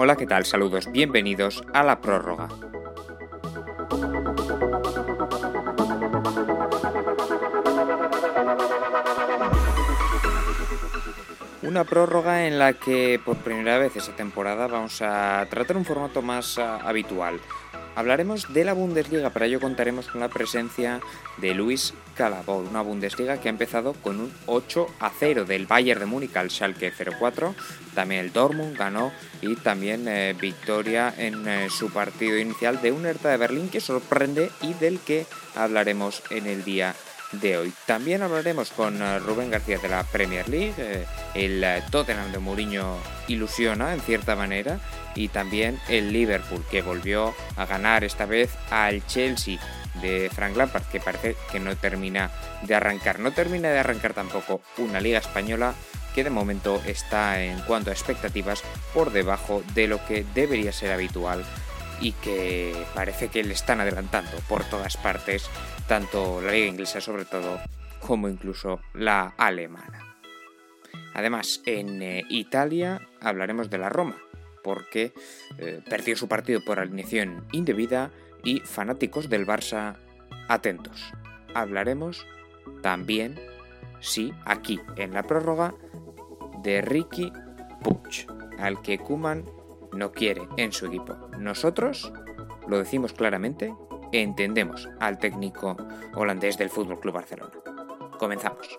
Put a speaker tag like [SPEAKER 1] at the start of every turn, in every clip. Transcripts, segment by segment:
[SPEAKER 1] Hola, ¿qué tal? Saludos, bienvenidos a la prórroga. Una prórroga en la que por primera vez esta temporada vamos a tratar un formato más ah, habitual. Hablaremos de la Bundesliga, para ello contaremos con la presencia de Luis Calabor, una Bundesliga que ha empezado con un 8 a 0 del Bayern de Múnich al Schalke 04. También el Dortmund ganó y también eh, victoria en eh, su partido inicial de un Hertha de Berlín que sorprende y del que hablaremos en el día de hoy. También hablaremos con eh, Rubén García de la Premier League. Eh, el eh, Tottenham de Mourinho ilusiona en cierta manera. Y también el Liverpool que volvió a ganar esta vez al Chelsea de Frank Lampard que parece que no termina de arrancar. No termina de arrancar tampoco una liga española que de momento está en cuanto a expectativas por debajo de lo que debería ser habitual y que parece que le están adelantando por todas partes, tanto la liga inglesa sobre todo, como incluso la alemana. Además, en eh, Italia hablaremos de la Roma, porque eh, perdió su partido por alineación indebida y fanáticos del Barça atentos. Hablaremos también, sí, aquí en la prórroga, de Ricky Puch, al que Kuman no quiere en su equipo. Nosotros, lo decimos claramente, entendemos al técnico holandés del Fútbol Club Barcelona. Comenzamos.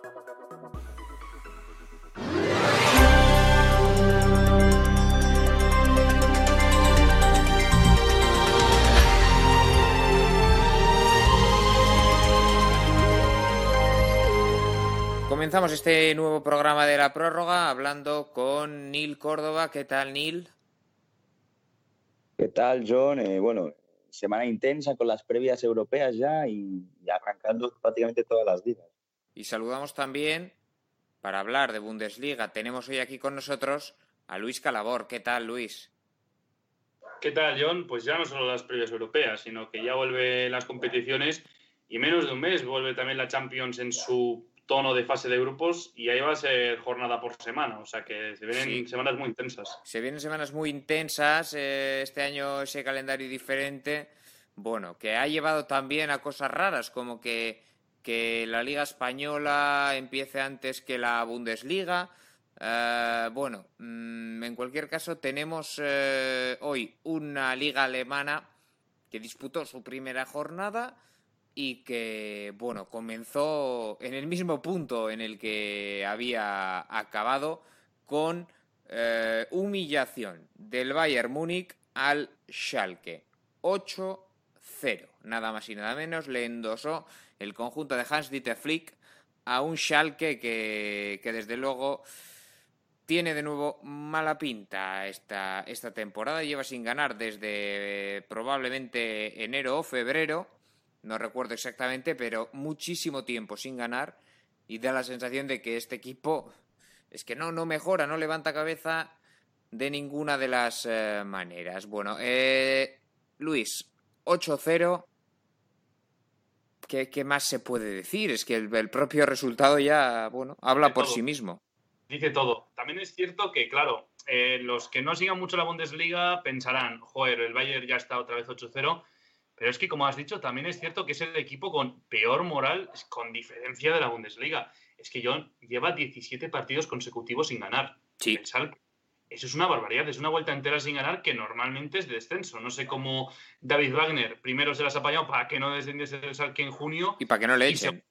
[SPEAKER 1] Comenzamos este nuevo programa de la prórroga hablando con Neil Córdoba. ¿Qué tal, Neil?
[SPEAKER 2] ¿Qué tal, John? Eh, bueno, semana intensa con las previas europeas ya y, arrancando prácticamente todas las ligas.
[SPEAKER 1] Y saludamos también, para hablar de Bundesliga, tenemos hoy aquí con nosotros a Luis Calabor. ¿Qué tal, Luis?
[SPEAKER 3] ¿Qué tal, John? Pues ya no solo las previas europeas, sino que ya vuelve las competiciones y menos de un mes vuelve también la Champions en su tono de fase de grupos y ahí va a ser jornada por semana, o sea que se vienen semanas muy intensas.
[SPEAKER 1] Se vienen semanas muy intensas, eh, este año ese calendario diferente, bueno, que ha llevado también a cosas raras, como que, que la Liga Española empiece antes que la Bundesliga. Eh, bueno, mm, en cualquier caso tenemos eh, hoy una liga alemana que disputó su primera jornada y que, bueno, comenzó en el mismo punto en el que había acabado con eh, humillación del Bayern Múnich al Schalke. 8-0, nada más y nada menos, le endosó el conjunto de Hans-Dieter Flick a un Schalke que, que desde luego tiene de nuevo mala pinta esta, esta temporada. Lleva sin ganar desde eh, probablemente enero o febrero no recuerdo exactamente, pero muchísimo tiempo sin ganar y da la sensación de que este equipo es que no, no mejora, no levanta cabeza de ninguna de las eh, maneras. Bueno, eh, Luis, 8-0. ¿Qué, más se puede decir? Es que el, propio resultado ya, bueno, habla por sí mismo.
[SPEAKER 3] Dice todo. También es cierto que, claro, eh, los que no sigan mucho la Bundesliga pensarán, joder, el Bayern ya está otra vez 8-0 pero es que, como has dicho, también es cierto que es el equipo con peor moral, con diferencia de la Bundesliga. Es que John lleva 17 partidos consecutivos sin ganar.
[SPEAKER 1] Sí.
[SPEAKER 3] eso es una barbaridad, es una vuelta entera sin ganar que normalmente es de descenso. No sé cómo David Wagner primero se las ha apañado para que no descendiese del Salque en junio.
[SPEAKER 1] Y para que no le echen.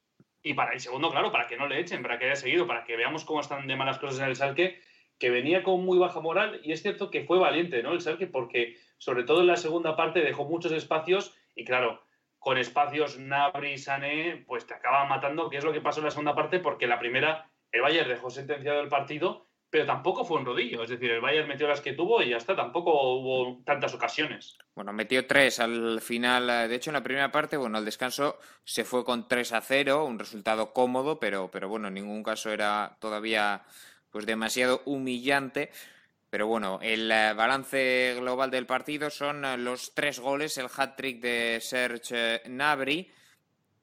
[SPEAKER 3] Y, para el segundo, claro, para que no le echen, para que haya seguido, para que veamos cómo están de malas cosas en el Salque, que venía con muy baja moral. Y es cierto que fue valiente, ¿no? El Salque, porque sobre todo en la segunda parte dejó muchos espacios y claro, con espacios Nabri, Sané, pues te acaban matando, que es lo que pasó en la segunda parte, porque la primera, el Bayern dejó sentenciado el partido, pero tampoco fue un rodillo. Es decir, el Bayern metió las que tuvo y ya está, tampoco hubo tantas ocasiones.
[SPEAKER 1] Bueno, metió tres al final. De hecho, en la primera parte, bueno, al descanso se fue con 3 a 0, un resultado cómodo, pero, pero bueno, en ningún caso era todavía pues demasiado humillante. Pero bueno, el eh, balance global del partido son eh, los tres goles, el hat-trick de Serge Nabri,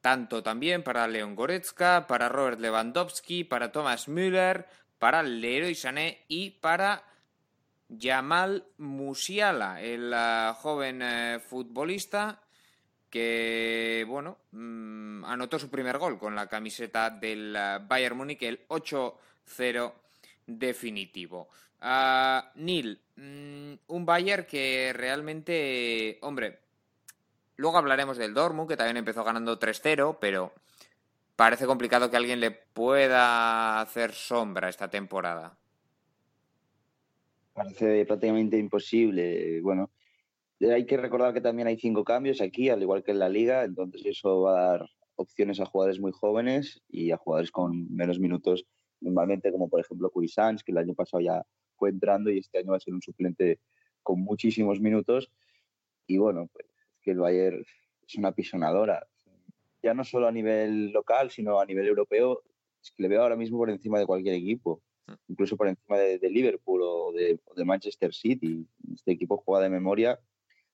[SPEAKER 1] tanto también para Leon Goretzka, para Robert Lewandowski, para Thomas Müller, para Leroy Sané y para Jamal Musiala, el eh, joven eh, futbolista que, bueno, mm, anotó su primer gol con la camiseta del eh, Bayern Múnich, el 8-0 definitivo. Uh, Neil, mm, un Bayern que realmente, hombre, luego hablaremos del Dortmund, que también empezó ganando 3-0, pero parece complicado que alguien le pueda hacer sombra esta temporada.
[SPEAKER 2] Parece prácticamente imposible. Bueno, hay que recordar que también hay cinco cambios aquí, al igual que en la liga, entonces eso va a dar opciones a jugadores muy jóvenes y a jugadores con menos minutos, normalmente como por ejemplo Cuisans, que el año pasado ya fue entrando y este año va a ser un suplente con muchísimos minutos. Y bueno, pues es que el Bayern es una pisonadora. Ya no solo a nivel local, sino a nivel europeo, es que le veo ahora mismo por encima de cualquier equipo, mm. incluso por encima de, Liverpool o de, Manchester City. Este equipo juega de memoria,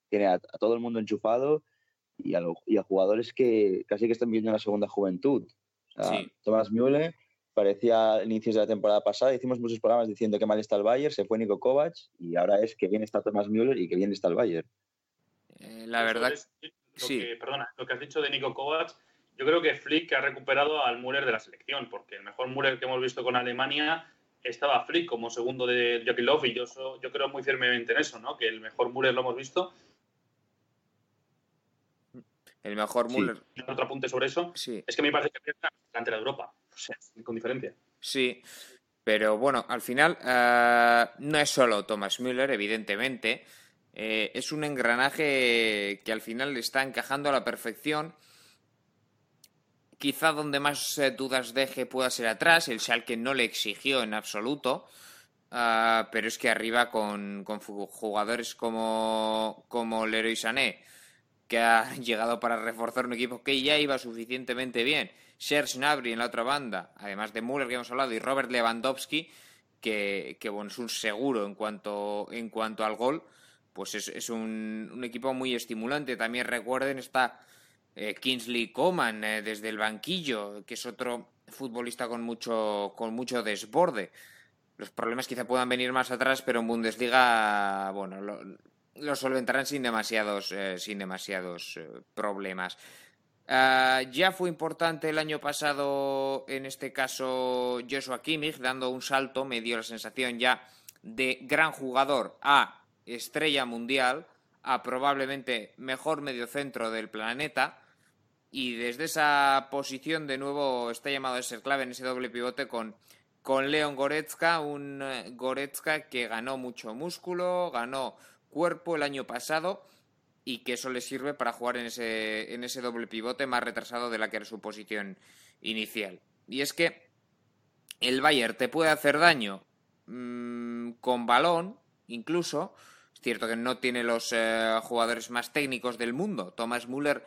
[SPEAKER 2] tiene a, todo el mundo enchufado y a, y a, jugadores que casi que están viendo la segunda juventud. Tomás Müller parecía inicios de la temporada pasada, hicimos muchos programas diciendo que mal está el Bayern, se fue Nico Kovac y ahora es que bien está Thomas Müller y que bien está el Bayern.
[SPEAKER 1] Eh, la verdad
[SPEAKER 3] sí. perdona, lo que has dicho de Nico Kovac, yo creo que Flick ha recuperado al Müller de la selección, porque el mejor Müller que hemos visto con Alemania estaba Flick como segundo de Jockey Love y yo, yo creo muy firmemente en eso, ¿no? que el mejor Müller lo hemos visto
[SPEAKER 1] el mejor Müller.
[SPEAKER 3] Otro apunte sobre eso. Sí. Es que me parece que pierde delante de Europa. O sea, con diferencia.
[SPEAKER 1] Sí. Pero bueno, al final eh, no es solo Thomas Müller, evidentemente. Eh, es un engranaje que al final le está encajando a la perfección. Quizá donde más eh, dudas deje pueda ser atrás. El Schalke no le exigió en absoluto. pero es que arriba con, con jugadores como, como Leroy Sané, que ha llegado para reforzar un equipo que ya iba suficientemente bien. Serge Gnabry en la otra banda, además de Müller que hemos hablado, y Robert Lewandowski, que, bueno, es un seguro en cuanto, en cuanto al gol, pues es, un, equipo muy estimulante. También recuerden está eh, Kingsley Coman eh, desde el banquillo, que es otro futbolista con mucho, con mucho desborde. Los problemas quizá puedan venir más atrás, pero en Bundesliga, bueno, lo solventarán sin demasiados, eh, sin demasiados eh, problemas. Ah, ya fue importante el año pasado, en este caso, Joshua Kimmich, dando un salto, me dio la sensación ya de gran jugador a estrella mundial, a probablemente mejor mediocentro del planeta. Y desde esa posición, de nuevo, está llamado a ser clave en ese doble pivote con, con Leon Goretzka, un eh, Goretzka que ganó mucho músculo, ganó cuerpo el año pasado y que eso le sirve para jugar en ese, en ese doble pivote más retrasado de la que era su posición inicial. Y es que el Bayern te puede hacer daño mm, con balón, incluso. Es cierto que no tiene los eh, jugadores más técnicos del mundo. Thomas Müller.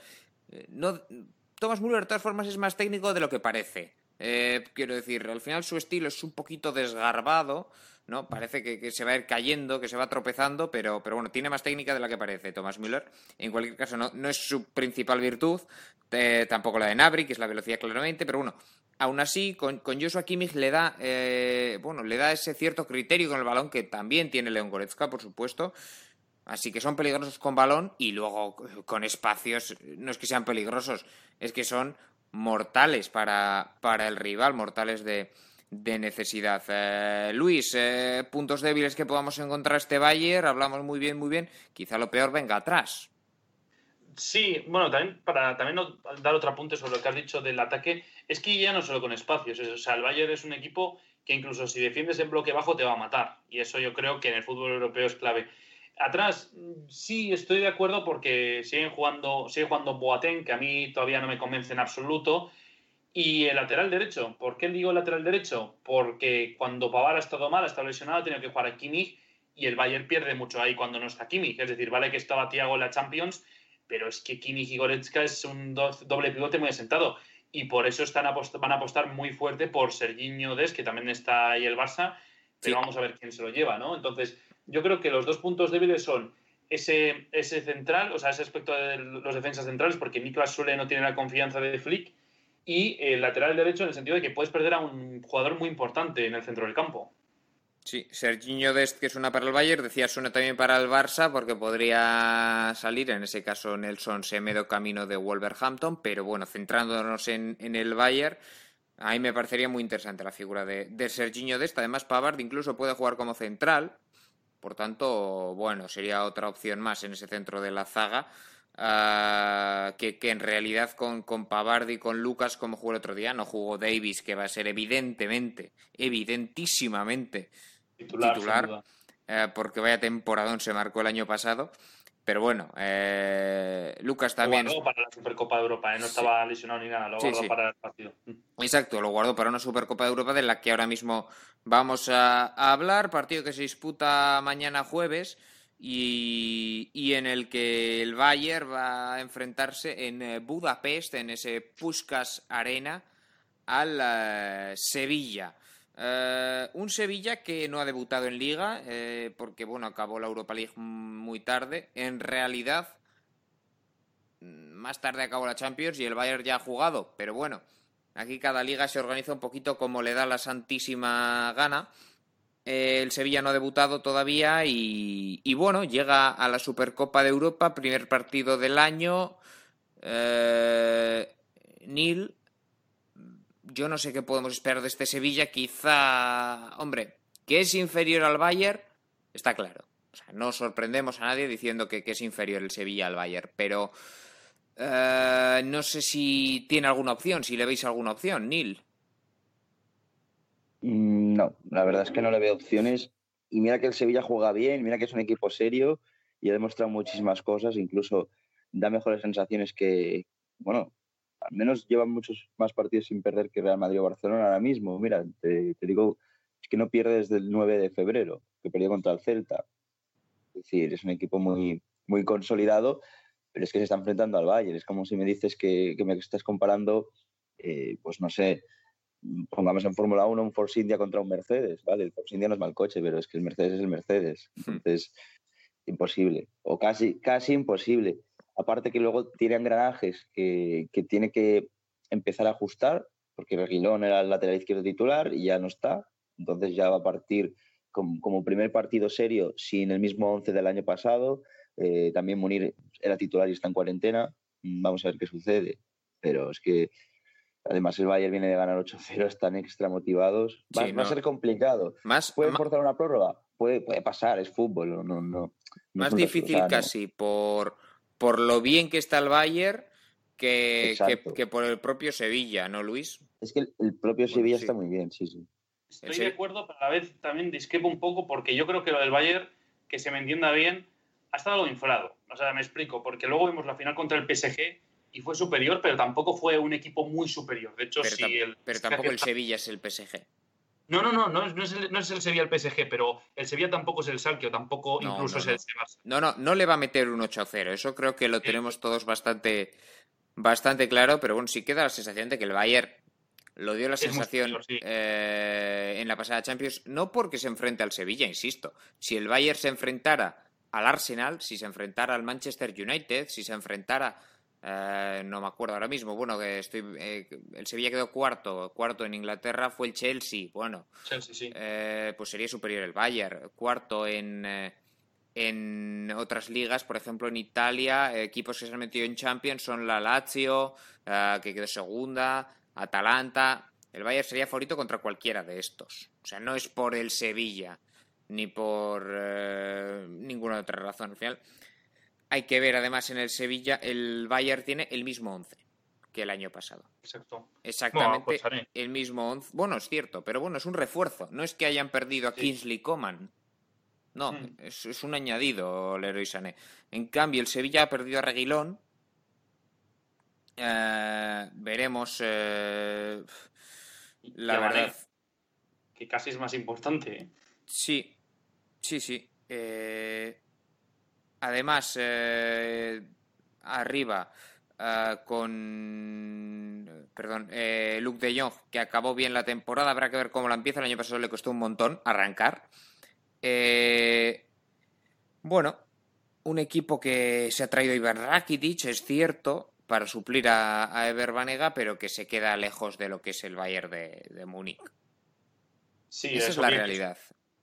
[SPEAKER 1] Eh, no, Thomas Müller, de todas formas, es más técnico de lo que parece. Eh, quiero decir, al final su estilo es un poquito desgarbado, ¿no? Parece que, se va a ir cayendo, que se va tropezando, pero, pero bueno, tiene más técnica de la que parece Thomas Müller. En cualquier caso, no, no es su principal virtud, eh, tampoco la de Nabri, que es la velocidad claramente, pero bueno, aún así, con, con Joshua Kimmich le da, eh, bueno, le da ese cierto criterio con el balón que también tiene León Goretzka, por supuesto. Así que son peligrosos con balón y luego con espacios, no es que sean peligrosos, es que son mortales para, para el rival, mortales de, de necesidad. Eh, Luis, eh, puntos débiles que podamos encontrar este Bayern, hablamos muy bien, muy bien, quizá lo peor venga atrás.
[SPEAKER 3] Sí, bueno, también para también dar otro apunte sobre lo que has dicho del ataque, es que ya no solo con espacios, o sea, el Bayern es un equipo que incluso si defiendes en bloque bajo te va a matar, y eso yo creo que en el fútbol europeo es clave. Atrás, sí estoy de acuerdo porque siguen jugando, sigue jugando Boateng, que a mí todavía no me convence en absoluto, y el lateral derecho, ¿por qué digo lateral derecho? Porque cuando Pavar ha estado mal, ha estado lesionado, ha tenido que jugar a Kimmich y el Bayern pierde mucho ahí cuando no está Kimmich. Es decir, vale que estaba Thiago en la Champions, pero es que Kimmich y Goretzka es un doble pivote muy asentado. Y por eso están van a apostar muy fuerte por Serginho Des, que también está ahí el Barça, pero vamos a ver quién se lo lleva, ¿no? Entonces, yo creo que los dos puntos débiles son ese, ese central, o sea, ese aspecto de los defensas centrales, porque Niklas Sule no tiene la confianza de Flick, y el lateral derecho en el sentido de que puedes perder a un jugador muy importante en el centro del campo.
[SPEAKER 1] Sí, Serginho Dest, que es una para el Bayern, decía suena también para el Barça, porque podría salir, en ese caso Nelson Semedo camino de Wolverhampton, pero bueno, centrándonos en, el Bayern, a mí me parecería muy interesante la figura de, de Serginho Dest. Además, Pavard incluso puede jugar como central, por tanto, bueno, sería otra opción más en ese centro de la zaga. Ah, que, en realidad con, con Pavard y con Lucas, como jugó el otro día, no jugó Davis, que va a ser evidentemente, evidentísimamente titular, eh, porque vaya temporadón se marcó el año pasado. Pero bueno, eh, Lucas también.
[SPEAKER 3] Lo guardó para la Supercopa de Europa, ¿eh? no estaba lesionado ni nada, lo guardó para el partido.
[SPEAKER 1] Exacto, lo guardó para una Supercopa de Europa de la que ahora mismo vamos a, hablar. Partido que se disputa mañana jueves y, y, en el que el Bayern va a enfrentarse en eh, Budapest, en ese Puskas Arena, al Sevilla. Eh, un Sevilla que no ha debutado en Liga, eh, porque bueno, acabó la Europa League muy tarde. En realidad, más tarde acabó la Champions y el Bayern ya ha jugado. Pero bueno, aquí cada liga se organiza un poquito como le da la santísima gana. Eh, el Sevilla no ha debutado todavía y, y, bueno, llega a la Supercopa de Europa, primer partido del año. Nil, yo no sé qué podemos esperar de este Sevilla. Quizá, hombre, que es inferior al Bayern, está claro. O sea, no sorprendemos a nadie diciendo que, es inferior el Sevilla al Bayern, pero eh, no sé si tiene alguna opción, si le veis alguna opción, Neil.
[SPEAKER 2] Mm, no, la verdad es que no le veo opciones. Y mira que el Sevilla juega bien, mira que es un equipo serio y ha demostrado muchísimas cosas, incluso da mejores sensaciones que, bueno, al menos llevan muchos más partidos sin perder que Real Madrid o Barcelona ahora mismo. Mira, te, digo, es que no pierde desde el 9 de febrero, que perdió contra el Celta. Es decir, es un equipo muy, muy consolidado, pero es que se está enfrentando al Bayern. Es como si me dices que, me estás comparando, eh, pues no sé, pongamos en Fórmula 1 un Force India contra un Mercedes, ¿vale? El Force India no es mal coche, pero es que el Mercedes es el Mercedes. Hmm. Entonces, imposible, o casi, casi imposible. Aparte que luego tiene engranajes que, que tiene que empezar a ajustar, porque Reguilón era el lateral izquierdo titular y ya no está. Entonces ya va a partir como, primer partido serio sin el mismo 11 del año pasado. Eh, también Munir era titular y está en cuarentena. Vamos a ver qué sucede. Pero es que además el Bayern viene de ganar 8-0, están extra motivados. Va, a ser complicado.
[SPEAKER 1] Más,
[SPEAKER 2] ¿Puede forzar una prórroga? Puede, puede pasar, es fútbol. No, no,
[SPEAKER 1] más difícil casi por por lo bien que está el Bayern que, que, por el propio Sevilla, ¿no, Luis?
[SPEAKER 2] Es que el, propio Sevilla está muy bien, sí, sí.
[SPEAKER 3] Estoy de acuerdo, pero a la vez también discrepo un poco porque yo creo que lo del Bayern, que se me entienda bien, ha estado algo inflado. O sea, me explico, porque luego vimos la final contra el PSG y fue superior, pero tampoco fue un equipo muy superior. De hecho,
[SPEAKER 1] pero,
[SPEAKER 3] el
[SPEAKER 1] pero tampoco el Sevilla es el PSG.
[SPEAKER 3] No, no, no, no, es, el, no es el Sevilla el PSG, pero el Sevilla tampoco es el Salque, o tampoco incluso es el Sebas.
[SPEAKER 1] No, no, no le va a meter un 8-0, eso creo que lo tenemos todos bastante, bastante claro, pero bueno, sí queda la sensación de que el Bayern lo dio la sensación eh, en la pasada Champions, no porque se enfrente al Sevilla, insisto, si el Bayern se enfrentara al Arsenal, si se enfrentara al Manchester United, si se enfrentara eh, no me acuerdo ahora mismo. Bueno, que estoy. Eh, el Sevilla quedó cuarto. Cuarto en Inglaterra fue el Chelsea. Bueno, eh, pues sería superior el Bayern. Cuarto en, en otras ligas, por ejemplo en Italia, equipos que se han metido en Champions son la Lazio, que quedó segunda, Atalanta. El Bayern sería favorito contra cualquiera de estos. O sea, no es por el Sevilla ni por ninguna otra razón. Al final, hay que ver además en el Sevilla, el Bayern tiene el mismo 11 que el año pasado.
[SPEAKER 3] Exacto.
[SPEAKER 1] Exactamente pues el mismo 11. Bueno, es cierto, pero bueno, es un refuerzo. No es que hayan perdido a Kingsley Coman. No, mm. es, un añadido, Leroy Sané. En cambio, el Sevilla ha perdido a Reguilón. Eh, veremos. Eh, la verdad.
[SPEAKER 3] Que casi es más importante. ¿eh?
[SPEAKER 1] Sí, sí, sí. Eh, Además, eh, arriba, eh, con perdón, eh, Luke de Jong, que acabó bien la temporada, habrá que ver cómo la empieza. El año pasado le costó un montón arrancar. bueno, un equipo que se ha traído a Iván Rakitic, es cierto, para suplir a, a Ever Banega, pero que se queda lejos de lo que es el Bayern de, de Múnich.
[SPEAKER 3] Sí,
[SPEAKER 1] Esa es, la realidad.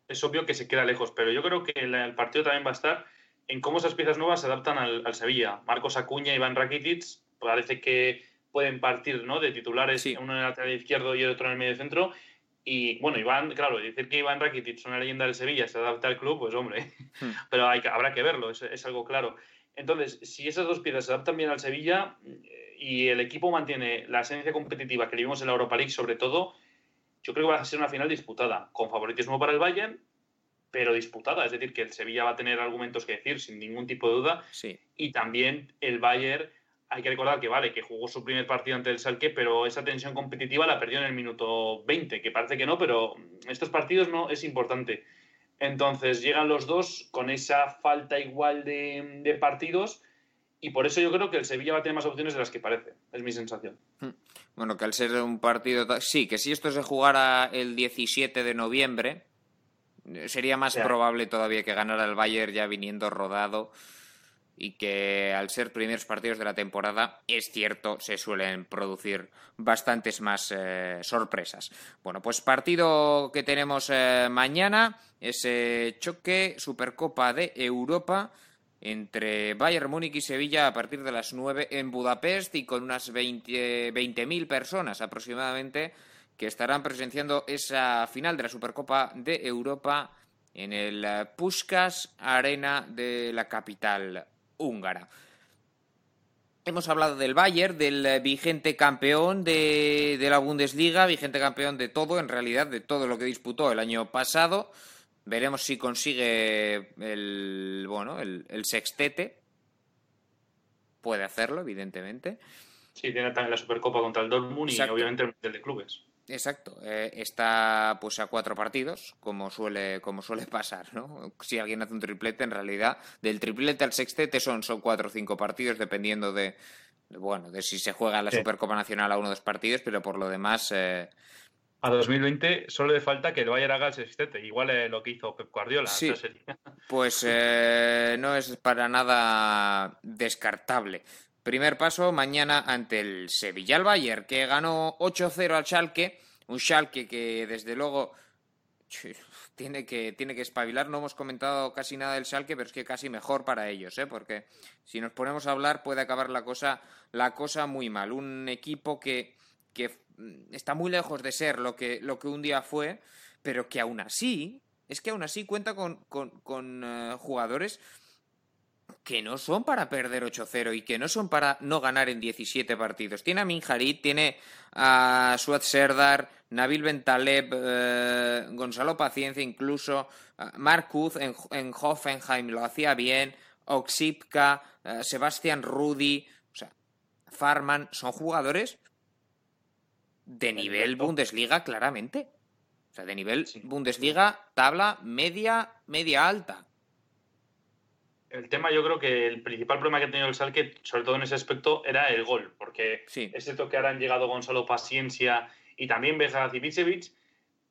[SPEAKER 3] Es, es, obvio que se queda lejos, pero yo creo que el, el, partido también va a estar en cómo esas piezas nuevas se adaptan al, al Sevilla. Marcos Acuña y Iván Rakitic parece que pueden partir ¿no? de titulares, sí. uno en el lateral izquierdo y el otro en el medio centro. Y bueno, Iván, claro, decir que Iván Rakitic es una leyenda del Sevilla, se adapta al club, pues hombre, hmm. pero hay, habrá que verlo, es, es, algo claro. Entonces, si esas dos piezas se adaptan bien al Sevilla eh, y el equipo mantiene la esencia competitiva que vimos en la Europa League, sobre todo, yo creo que va a ser una final disputada, con favoritismo para el Bayern, pero disputada. Es decir, que el Sevilla va a tener argumentos que decir sin ningún tipo de duda.
[SPEAKER 1] Sí.
[SPEAKER 3] Y también el Bayern, hay que recordar que vale, que jugó su primer partido ante el Salque, pero esa tensión competitiva la perdió en el minuto 20, que parece que no, pero estos partidos no es importante. Entonces llegan los dos con esa falta igual de, de, partidos y por eso yo creo que el Sevilla va a tener más opciones de las que parece, es mi sensación.
[SPEAKER 1] Bueno, que al ser un partido... Sí, que si esto se jugara el 17 de noviembre, sería más yeah. probable todavía que ganara el Bayern ya viniendo rodado y que al ser primeros partidos de la temporada, es cierto, se suelen producir bastantes más eh, sorpresas. Bueno, pues partido que tenemos eh, mañana, ese choque Supercopa de Europa entre Bayern Múnich y Sevilla a partir de las 9 en Budapest y con unas 20.000 20 personas aproximadamente que estarán presenciando esa final de la Supercopa de Europa en el eh, Puskas Arena de la capital húngara. Hemos hablado del Bayern, del vigente campeón de, de, la Bundesliga, vigente campeón de todo, en realidad de todo lo que disputó el año pasado. Veremos si consigue el, bueno, el, el sextete. Puede hacerlo, evidentemente.
[SPEAKER 3] Sí, tiene también la Supercopa contra el Dortmund Exacto. y obviamente el de clubes.
[SPEAKER 1] Exacto, eh, está pues a cuatro partidos, como suele, como suele pasar, ¿no? Si alguien hace un triplete, en realidad, del triplete al sextete son, son cuatro o cinco partidos, dependiendo de, bueno, de si se juega la sí. Supercopa Nacional a uno o dos partidos, pero por lo demás. Eh...
[SPEAKER 3] A 2020 solo le falta que el Bayern haga el sextete, igual eh, lo que hizo Pep Guardiola.
[SPEAKER 1] Sí, pues eh, no es para nada descartable. Primer paso mañana ante el Sevilla el Bayern, que ganó 8-0 al Schalke. Un Schalke que desde luego tiene que, tiene que espabilar. No hemos comentado casi nada del Schalke, pero es que casi mejor para ellos, ¿eh? porque si nos ponemos a hablar puede acabar la cosa, la cosa muy mal. Un equipo que, que está muy lejos de ser lo que, lo que un día fue, pero que aún así, es que aún así cuenta con, con, con uh, jugadores que no son para perder 8-0 y que no son para no ganar en 17 partidos. Tiene a Minjarit, tiene a Suat Serdar, Nabil Bentaleb, eh, Gonzalo Paciencia, incluso uh, Marcuz en, en, Hoffenheim lo hacía bien, Oxipka, uh, Sebastián Rudi, o sea, Farman, son jugadores de nivel Bundesliga claramente. O sea, de nivel sí. Bundesliga, tabla media, media alta
[SPEAKER 3] el tema, yo creo que el principal problema que ha tenido el Salque, sobre todo en ese aspecto, era el gol, porque
[SPEAKER 1] sí.
[SPEAKER 3] es cierto que ahora han llegado Gonzalo Paciencia y también Beja Zibicevic,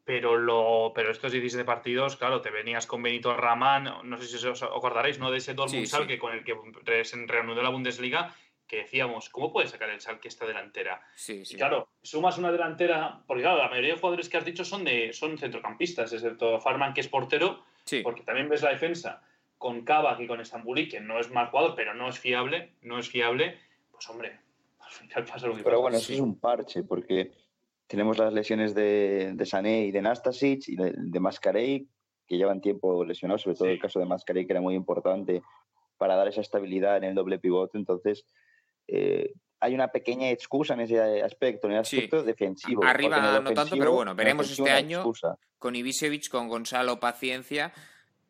[SPEAKER 3] pero, lo, pero estos 17 partidos, claro, te venías con Benito Ramán, no sé si os acordaréis, ¿no? De ese Dortmund sí, Salque sí. con el que se reanudó la Bundesliga, que decíamos, ¿cómo puede sacar el Salque esta delantera?
[SPEAKER 1] Sí, sí.
[SPEAKER 3] Y claro, sumas una delantera, porque claro, la mayoría de jugadores que has dicho son, de, son centrocampistas, excepto Farman, que es portero,
[SPEAKER 1] porque
[SPEAKER 3] también ves la defensa con Kavak y con Estambulí, que no es mal jugador, pero no es fiable, no es fiable, pues hombre, al final pasa lo que
[SPEAKER 2] Pero
[SPEAKER 3] pasa.
[SPEAKER 2] bueno, eso es un parche, porque tenemos las lesiones de, de Sané y de Nastasic y de, de Mascarey, que llevan tiempo lesionados, sobre todo sí. el caso de Mascarey, que era muy importante para dar esa estabilidad en el doble pivote. Entonces, eh, hay una pequeña excusa en ese aspecto, en el aspecto
[SPEAKER 1] sí.
[SPEAKER 2] defensivo.
[SPEAKER 1] Arriba no tanto, pero bueno, veremos este año excusa. con Ibisevic, con Gonzalo Paciencia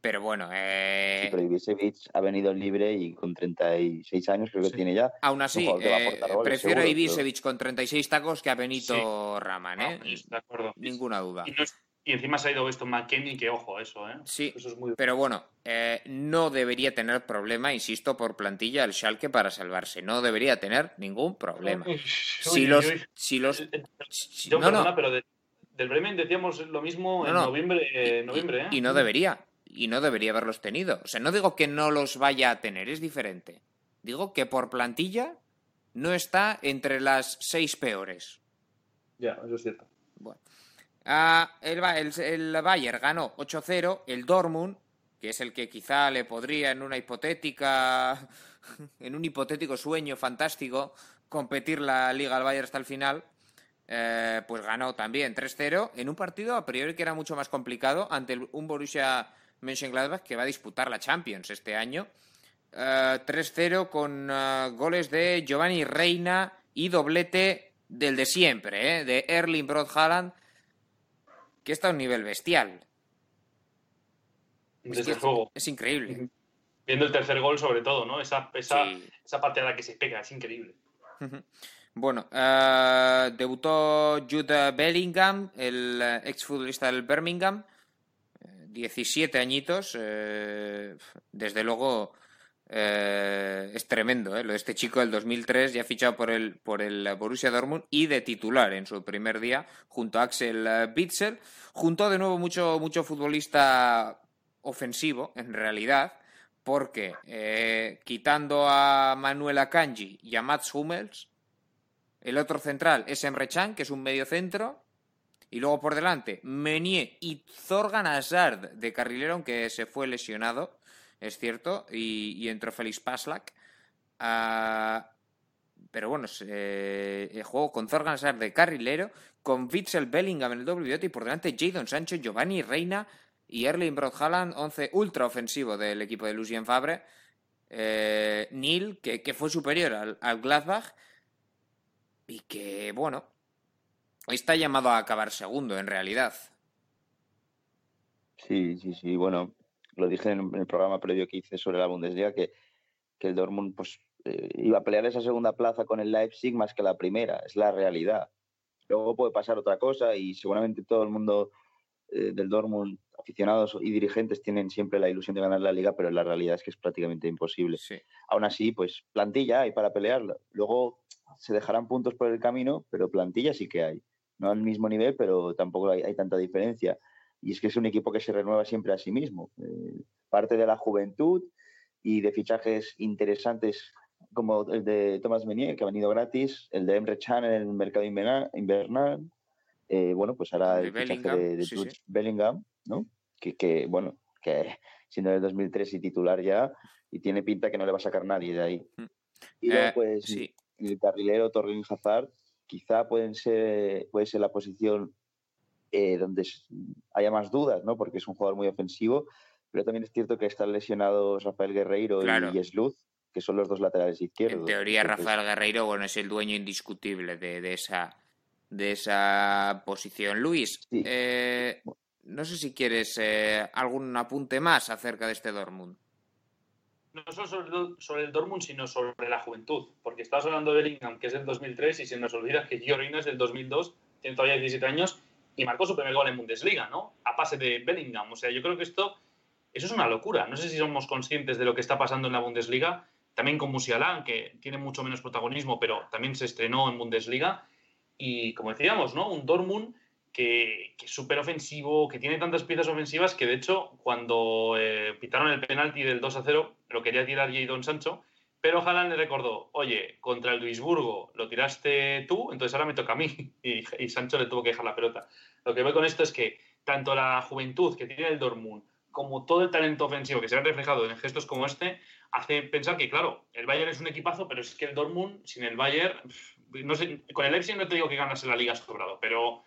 [SPEAKER 1] pero bueno, eh...
[SPEAKER 2] sí, pero Ibisevic ha venido libre y con 36 años creo que sí. tiene ya.
[SPEAKER 1] Aún así, eh, goles, prefiero seguro, a Ibisevic pero... con 36 tacos que a Benito sí. Raman, ¿eh?
[SPEAKER 3] No, de acuerdo.
[SPEAKER 1] Ninguna duda.
[SPEAKER 3] Y, no es... y, encima se ha ido esto McKenny, que ojo, eso, ¿eh?
[SPEAKER 1] Sí,
[SPEAKER 3] eso es muy...
[SPEAKER 1] pero bueno, eh, no debería tener problema, insisto, por plantilla el Schalke para salvarse. No debería tener ningún problema.
[SPEAKER 3] Uy,
[SPEAKER 1] si, los,
[SPEAKER 3] uy.
[SPEAKER 1] si los...
[SPEAKER 3] Si, Yo, no, perdona, no. pero de, del Bremen decíamos lo mismo en noviembre, eh,
[SPEAKER 1] y,
[SPEAKER 3] noviembre ¿eh?
[SPEAKER 1] y no debería y no debería haberlos tenido. O sea, no digo que no los vaya a tener, es diferente. Digo que por plantilla no está entre las seis peores.
[SPEAKER 3] Ya, eso es cierto.
[SPEAKER 1] Bueno. Ah, el, el, Bayern ganó 8-0, el Dortmund, que es el que quizá le podría en una hipotética, en un hipotético sueño fantástico, competir la Liga al Bayern hasta el final, eh, pues ganó también 3-0 en un partido a priori que era mucho más complicado ante un Borussia Mönchengladbach que va a disputar la Champions este año. 3-0 eh, con eh, goles de Giovanni Reina y doblete del de siempre, de Erling Brod que está a un nivel bestial.
[SPEAKER 3] Desde juego.
[SPEAKER 1] Es increíble.
[SPEAKER 3] Viendo el tercer gol, sobre todo, ¿no? Esa, esa, esa pateada que se pega, es increíble.
[SPEAKER 1] Bueno, debutó Jude Bellingham, el eh, exfutbolista del Birmingham, 17 eh, añitos. desde luego es tremendo, Lo de este chico del 2003 ya fichado por el, por el Borussia Dortmund y de titular en su primer día junto a Axel Witzel. Junto de nuevo mucho, mucho futbolista ofensivo, en realidad, porque quitando a Manuel Akanji y a Mats Hummels, el otro central es Emre Can, que es un medio centro. Y luego por delante, Menier y Zorgan Hazard de carrilero, aunque se fue lesionado, es cierto, y, entró Félix Paslak. Ah, pero bueno, el juego con Zorgan Hazard de carrilero, con Witzel Bellingham en el doble y por delante Jadon Sancho, Giovanni Reina y Erling Haaland, 11 ultra ofensivo del equipo de Lucien Fabre. Eh, Neil, que, fue superior al Gladbach y que, bueno, está llamado a acabar segundo en realidad.
[SPEAKER 2] Sí, sí, sí. Bueno, lo dije en el programa previo que hice sobre la Bundesliga, que, que el Dortmund pues, eh, iba a pelear esa segunda plaza con el Leipzig más que la primera. Es la realidad. Luego puede pasar otra cosa y seguramente todo el mundo eh, del Dortmund, aficionados y dirigentes, tienen siempre la ilusión de ganar la liga, pero la realidad es que es prácticamente imposible. Aún así, pues plantilla hay para pelearlo. Luego se dejarán puntos por el camino, pero plantilla sí que hay. No al mismo nivel, pero tampoco hay, tanta diferencia. Y es que es un equipo que se renueva siempre a sí mismo. Eh, parte de la juventud y de fichajes interesantes como el de Thomas Menier, que ha venido gratis, el de Emre Chan en el mercado invernal. Eh, bueno, pues ahora el, fichaje de, Bellingham, ¿no? Que, bueno, que siendo del 2003 y titular ya, y tiene pinta que no le va a sacar nadie de ahí. Mm. Y luego, eh, pues, sí el carrilero Torrin Hazard quizá pueden ser, puede ser la posición eh, donde haya más dudas, ¿no? Porque es un jugador muy ofensivo, pero también es cierto que están lesionados Rafael Guerreiro y Sluz, que son los dos laterales izquierdos.
[SPEAKER 1] En teoría, Rafael Guerreiro, bueno, es el dueño indiscutible de, esa de esa posición. Luis, eh, no sé si quieres eh, algún apunte más acerca de este Dortmund
[SPEAKER 3] no solo sobre, el Dortmund, sino sobre la juventud. Porque estás hablando de Bellingham, que es del 2003, y se nos olvida que Gio es del 2002, tiene todavía 17 años, y marcó su primer gol en Bundesliga, ¿no? A pase de Bellingham. O sea, yo creo que esto, eso es una locura. No sé si somos conscientes de lo que está pasando en la Bundesliga. También con Musiala, que tiene mucho menos protagonismo, pero también se estrenó en Bundesliga. Y como decíamos, ¿no? Un Dortmund que, es súper ofensivo, que tiene tantas piezas ofensivas que de hecho cuando eh, pitaron el penalti del 2 a 0 lo quería tirar Don Sancho, pero Haaland le recordó, oye, contra el Duisburgo lo tiraste tú, entonces ahora me toca a mí y, Sancho le tuvo que dejar la pelota. Lo que veo con esto es que tanto la juventud que tiene el Dortmund como todo el talento ofensivo que se ve reflejado en gestos como este, hace pensar que, claro, el Bayern es un equipazo, pero es que el Dortmund, sin el Bayern, no sé, con el Leipzig no te digo que ganase la liga sobrado, pero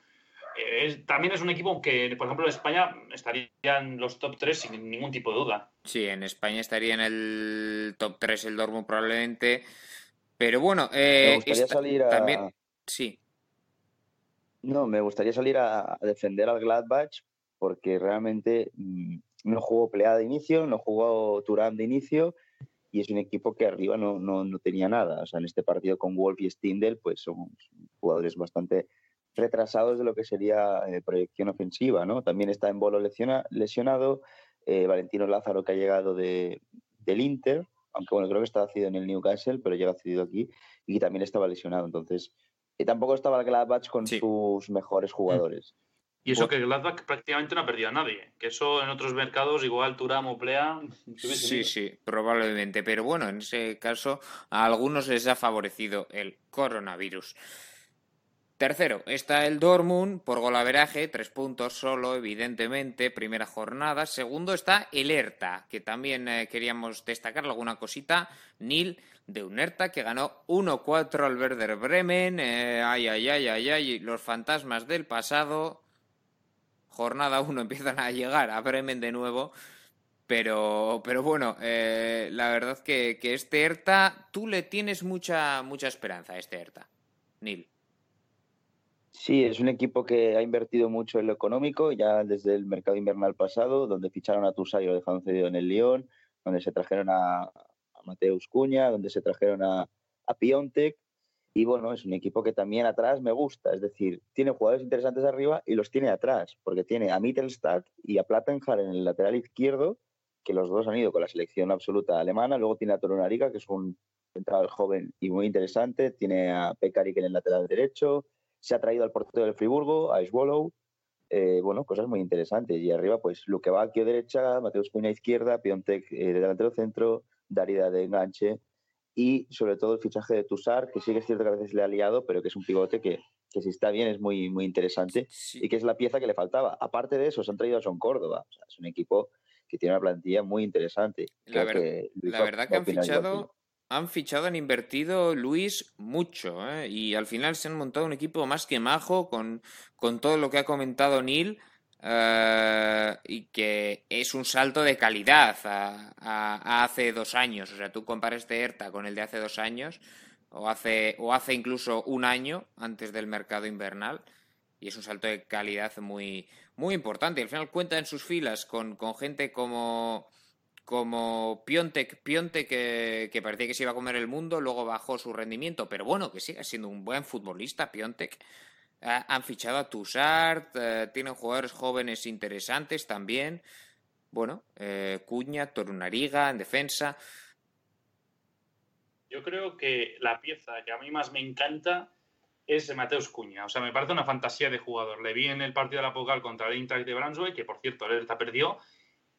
[SPEAKER 3] también es un equipo que, por ejemplo, en España estaría en los top 3 sin ningún tipo de duda.
[SPEAKER 1] Sí, en España estaría en el top 3 el Dortmund probablemente. Pero bueno, eh,
[SPEAKER 2] me gustaría salir a...
[SPEAKER 1] también. Sí.
[SPEAKER 2] No, me gustaría salir a, defender al Gladbach porque realmente mm, no jugó Plea de inicio, no jugó Turán de inicio y es un equipo que arriba no, no, no tenía nada. O sea, en este partido con Wolf y Stindel, pues son jugadores bastante retrasados de lo que sería eh, proyección ofensiva, ¿no? También está en bolo lesionado, eh, Valentino Lázaro que ha llegado de, del Inter, aunque bueno, creo que estaba cedido en el Newcastle, pero llega cedido aquí, y también estaba lesionado, entonces tampoco estaba el Gladbach con sus mejores jugadores.
[SPEAKER 3] Y eso que Gladbach prácticamente no ha perdido a nadie. Que eso en otros mercados, igual Turam o Plea.
[SPEAKER 1] Sí, sí, probablemente. Pero bueno, en ese caso, a algunos les ha favorecido el coronavirus. Tercero, está el Dortmund por golaveraje, tres puntos solo, evidentemente, primera jornada. Segundo está el Erta, que también eh, queríamos destacar alguna cosita. Nil de Unerta, que ganó 1-4 al Werder Bremen. Eh, ay, ay, ay, ay, ay, los fantasmas del pasado. Jornada 1 empiezan a llegar a Bremen de nuevo. Pero, pero bueno, eh, la verdad que, que este Erta, tú le tienes mucha, mucha esperanza a este Erta, Nil.
[SPEAKER 2] Sí, es un equipo que ha invertido mucho en lo económico, ya desde el mercado invernal pasado, donde ficharon a Tusa y lo dejaron cedido en el Lyon, donde se trajeron a, Mateus Cuña, donde se trajeron a, a Piontek. Y bueno, es un equipo que también atrás me gusta, es decir, tiene jugadores interesantes arriba y los tiene atrás, porque tiene a Mittelstadt y a Plattenhar en el lateral izquierdo, que los dos han ido con la selección absoluta alemana. Luego tiene a Torunariga, que es un central joven y muy interesante. Tiene a Pekarik en el lateral derecho se ha traído al portero del Friburgo, a Swallow, eh, bueno, cosas muy interesantes. Y arriba, pues Luque a derecha, Mateus Cuña izquierda, Piontek eh, de delantero centro, Darida de enganche y sobre todo el fichaje de Tussar, que sí que es cierto que a veces le ha liado, pero que es un pivote que, que si está bien es muy, muy interesante y que es la pieza que le faltaba. Aparte de eso, se han traído a Son Córdoba. es un equipo que tiene una plantilla muy interesante.
[SPEAKER 1] La, la verdad que han fichado han fichado, han invertido, Luis, mucho. ¿eh? Y al final se han montado un equipo más que majo con, con todo lo que ha comentado Neil. Eh, y que es un salto de calidad a, hace dos años. O sea, tú comparas este ERTA con el de hace dos años, o hace, o hace incluso un año antes del mercado invernal, y es un salto de calidad muy, muy importante. Y al final cuenta en sus filas con, con gente como como Piontek, Piontek que, parecía que se iba a comer el mundo, luego bajó su rendimiento, pero bueno, que sigue siendo un buen futbolista, Piontek. han fichado a Tussart, eh, tienen jugadores jóvenes interesantes también. Bueno, eh, Cuña, Torunariga en defensa.
[SPEAKER 3] Yo creo que la pieza que a mí más me encanta es Mateus Cuña. O sea, me parece una fantasía de jugador. Le vi en el partido de la Pocal contra el Eintracht de Brunswick, que por cierto, el está perdió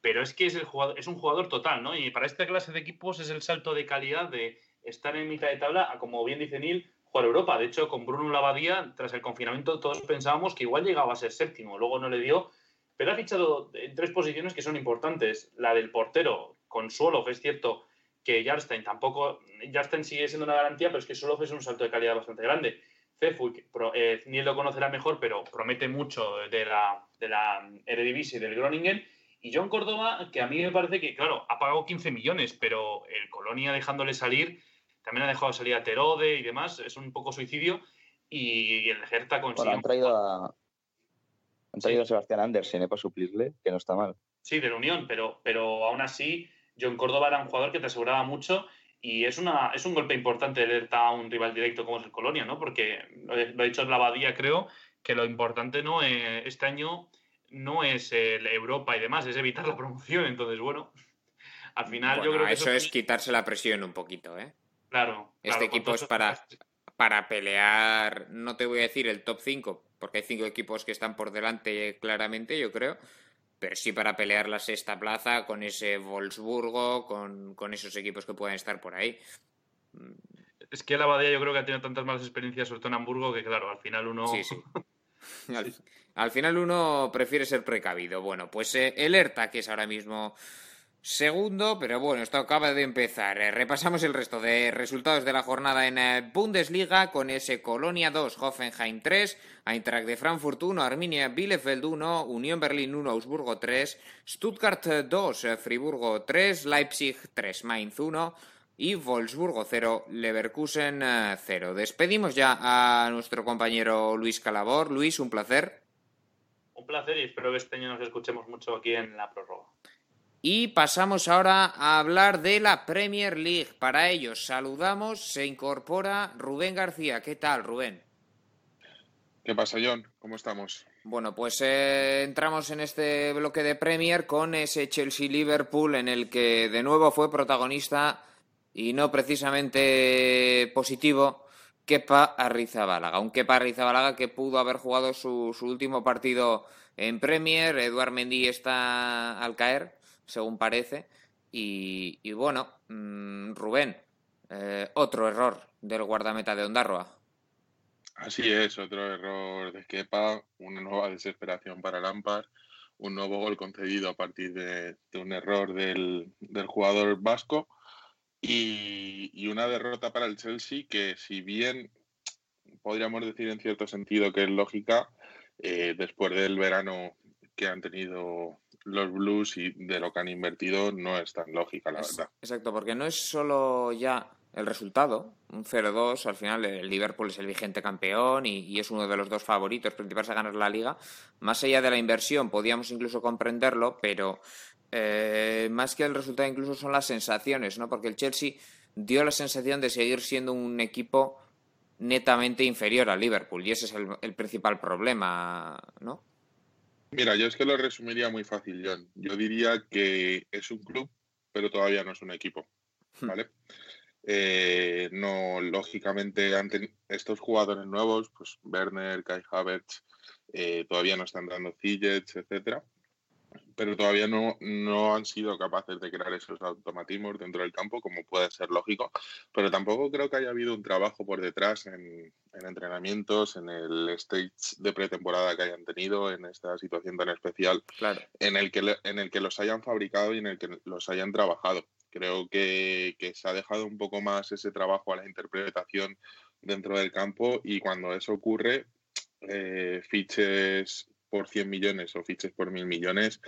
[SPEAKER 3] pero es que es, el jugador, es un jugador total, ¿no? Y para esta clase de equipos es el salto de calidad de estar en mitad de tabla a, como bien dice Neil, jugar Europa. De hecho, con Bruno Lavadía, tras el confinamiento, todos pensábamos que igual llegaba a ser séptimo, luego no le dio, pero ha fichado en tres posiciones que son importantes. La del portero, con Suolof, es cierto que Jarstein tampoco, Jarstein sigue siendo una garantía, pero es que Suolof es un salto de calidad bastante grande. Cefuc, eh, Neil lo conocerá mejor, pero promete mucho de la, de la Eredivisie y del Groningen y John Córdoba, que a mí me parece que, claro, ha pagado 15 millones, pero el Colonia dejándole salir, también ha dejado salir a Terode y demás, es un poco suicidio. Y el Hertha consigue.
[SPEAKER 2] han traído a. Han traído a Sebastián Andersen ¿eh? para suplirle, que no está mal.
[SPEAKER 3] Sí, de la Unión, pero, pero aún así, John Córdoba era un jugador que te aseguraba mucho y es, una, es un golpe importante el Hertha a un rival directo como es el Colonia, ¿no? Porque lo, ha dicho la Abadía, creo, que lo importante no eh, este año no es el Europa y demás, es evitar la promoción. Entonces, bueno, al final yo creo que.
[SPEAKER 1] Eso, es quitarse la presión un poquito, ¿eh?
[SPEAKER 3] Claro.
[SPEAKER 1] Este equipo es para, para pelear, no te voy a decir el top 5, porque hay cinco equipos que están por delante claramente, yo creo. Pero sí para pelear la sexta plaza con ese Wolfsburgo, con, con esos equipos que puedan estar por ahí.
[SPEAKER 3] Es que la Abadía yo creo que ha tenido tantas malas experiencias, sobre todo en Hamburgo, que claro, al final uno.
[SPEAKER 1] Sí, sí. Al, final uno prefiere ser precavido. Bueno, pues eh, el ERTA, que es ahora mismo segundo, pero bueno, esto acaba de empezar. Eh, repasamos el resto de resultados de la jornada en eh, Bundesliga con ese Colonia 2, Hoffenheim 3, Eintracht de Frankfurt 1, Arminia Bielefeld 1, Unión Berlín 1, Augsburgo 3, Stuttgart 2, Friburgo 3, Leipzig 3, Mainz 1, y Wolfsburgo 0, Leverkusen 0. Eh, Despedimos ya a nuestro compañero Luis Calabor. Luis, un placer.
[SPEAKER 3] Un placer y espero que este año nos escuchemos mucho aquí en la prórroga.
[SPEAKER 1] Y pasamos ahora a hablar de la Premier League. Para ello saludamos, se incorpora Rubén García. ¿Qué tal, Rubén?
[SPEAKER 4] ¿Qué pasa, John? ¿Cómo estamos?
[SPEAKER 1] Bueno, pues eh, entramos en este bloque de Premier con ese Chelsea-Liverpool en el que de nuevo fue protagonista y no precisamente positivo Kepa Arrizabalaga. Un Kepa Arrizabalaga que pudo haber jugado su, último partido en Premier. Eduard Mendy está al caer, según parece. Y, bueno, mm, Rubén, eh, otro error del guardameta de Ondarroa.
[SPEAKER 4] Así es, otro error de Kepa, una nueva desesperación para Lampard, un nuevo gol concedido a partir de, un error del, jugador vasco y, una derrota para el Chelsea que si bien podríamos decir en cierto sentido que es lógica, eh, después del verano que han tenido los Blues y de lo que han invertido no es tan lógica, la verdad.
[SPEAKER 1] Exacto, porque no es solo ya el resultado, un 0-2, al final el Liverpool es el vigente campeón y, es uno de los dos favoritos principales a ganar la liga. Más allá de la inversión, podíamos incluso comprenderlo, pero eh, más que el resultado incluso son las sensaciones, ¿no? Porque el Chelsea dio la sensación de seguir siendo un equipo netamente inferior al Liverpool y ese es el, principal problema, ¿no?
[SPEAKER 4] Mira, yo es que lo resumiría muy fácil, John. Yo diría que es un club, pero todavía no es un equipo, hmm. ¿vale? Eh, no, lógicamente, estos jugadores nuevos, pues Werner, Kai Havertz, eh, todavía no están dando Ziyech, etcétera, pero todavía no, no han sido capaces de crear esos automatismos dentro del campo, como puede ser lógico, pero tampoco creo que haya habido un trabajo por detrás en, en entrenamientos, en el stage de pretemporada que hayan tenido, en esta situación tan especial,
[SPEAKER 1] claro.
[SPEAKER 4] en, el que, en el que los hayan fabricado y en el que los hayan trabajado. Creo que, se ha dejado un poco más ese trabajo a la interpretación dentro del campo y cuando eso ocurre, eh, fiches por 100 millones o fiches por 1000 millones,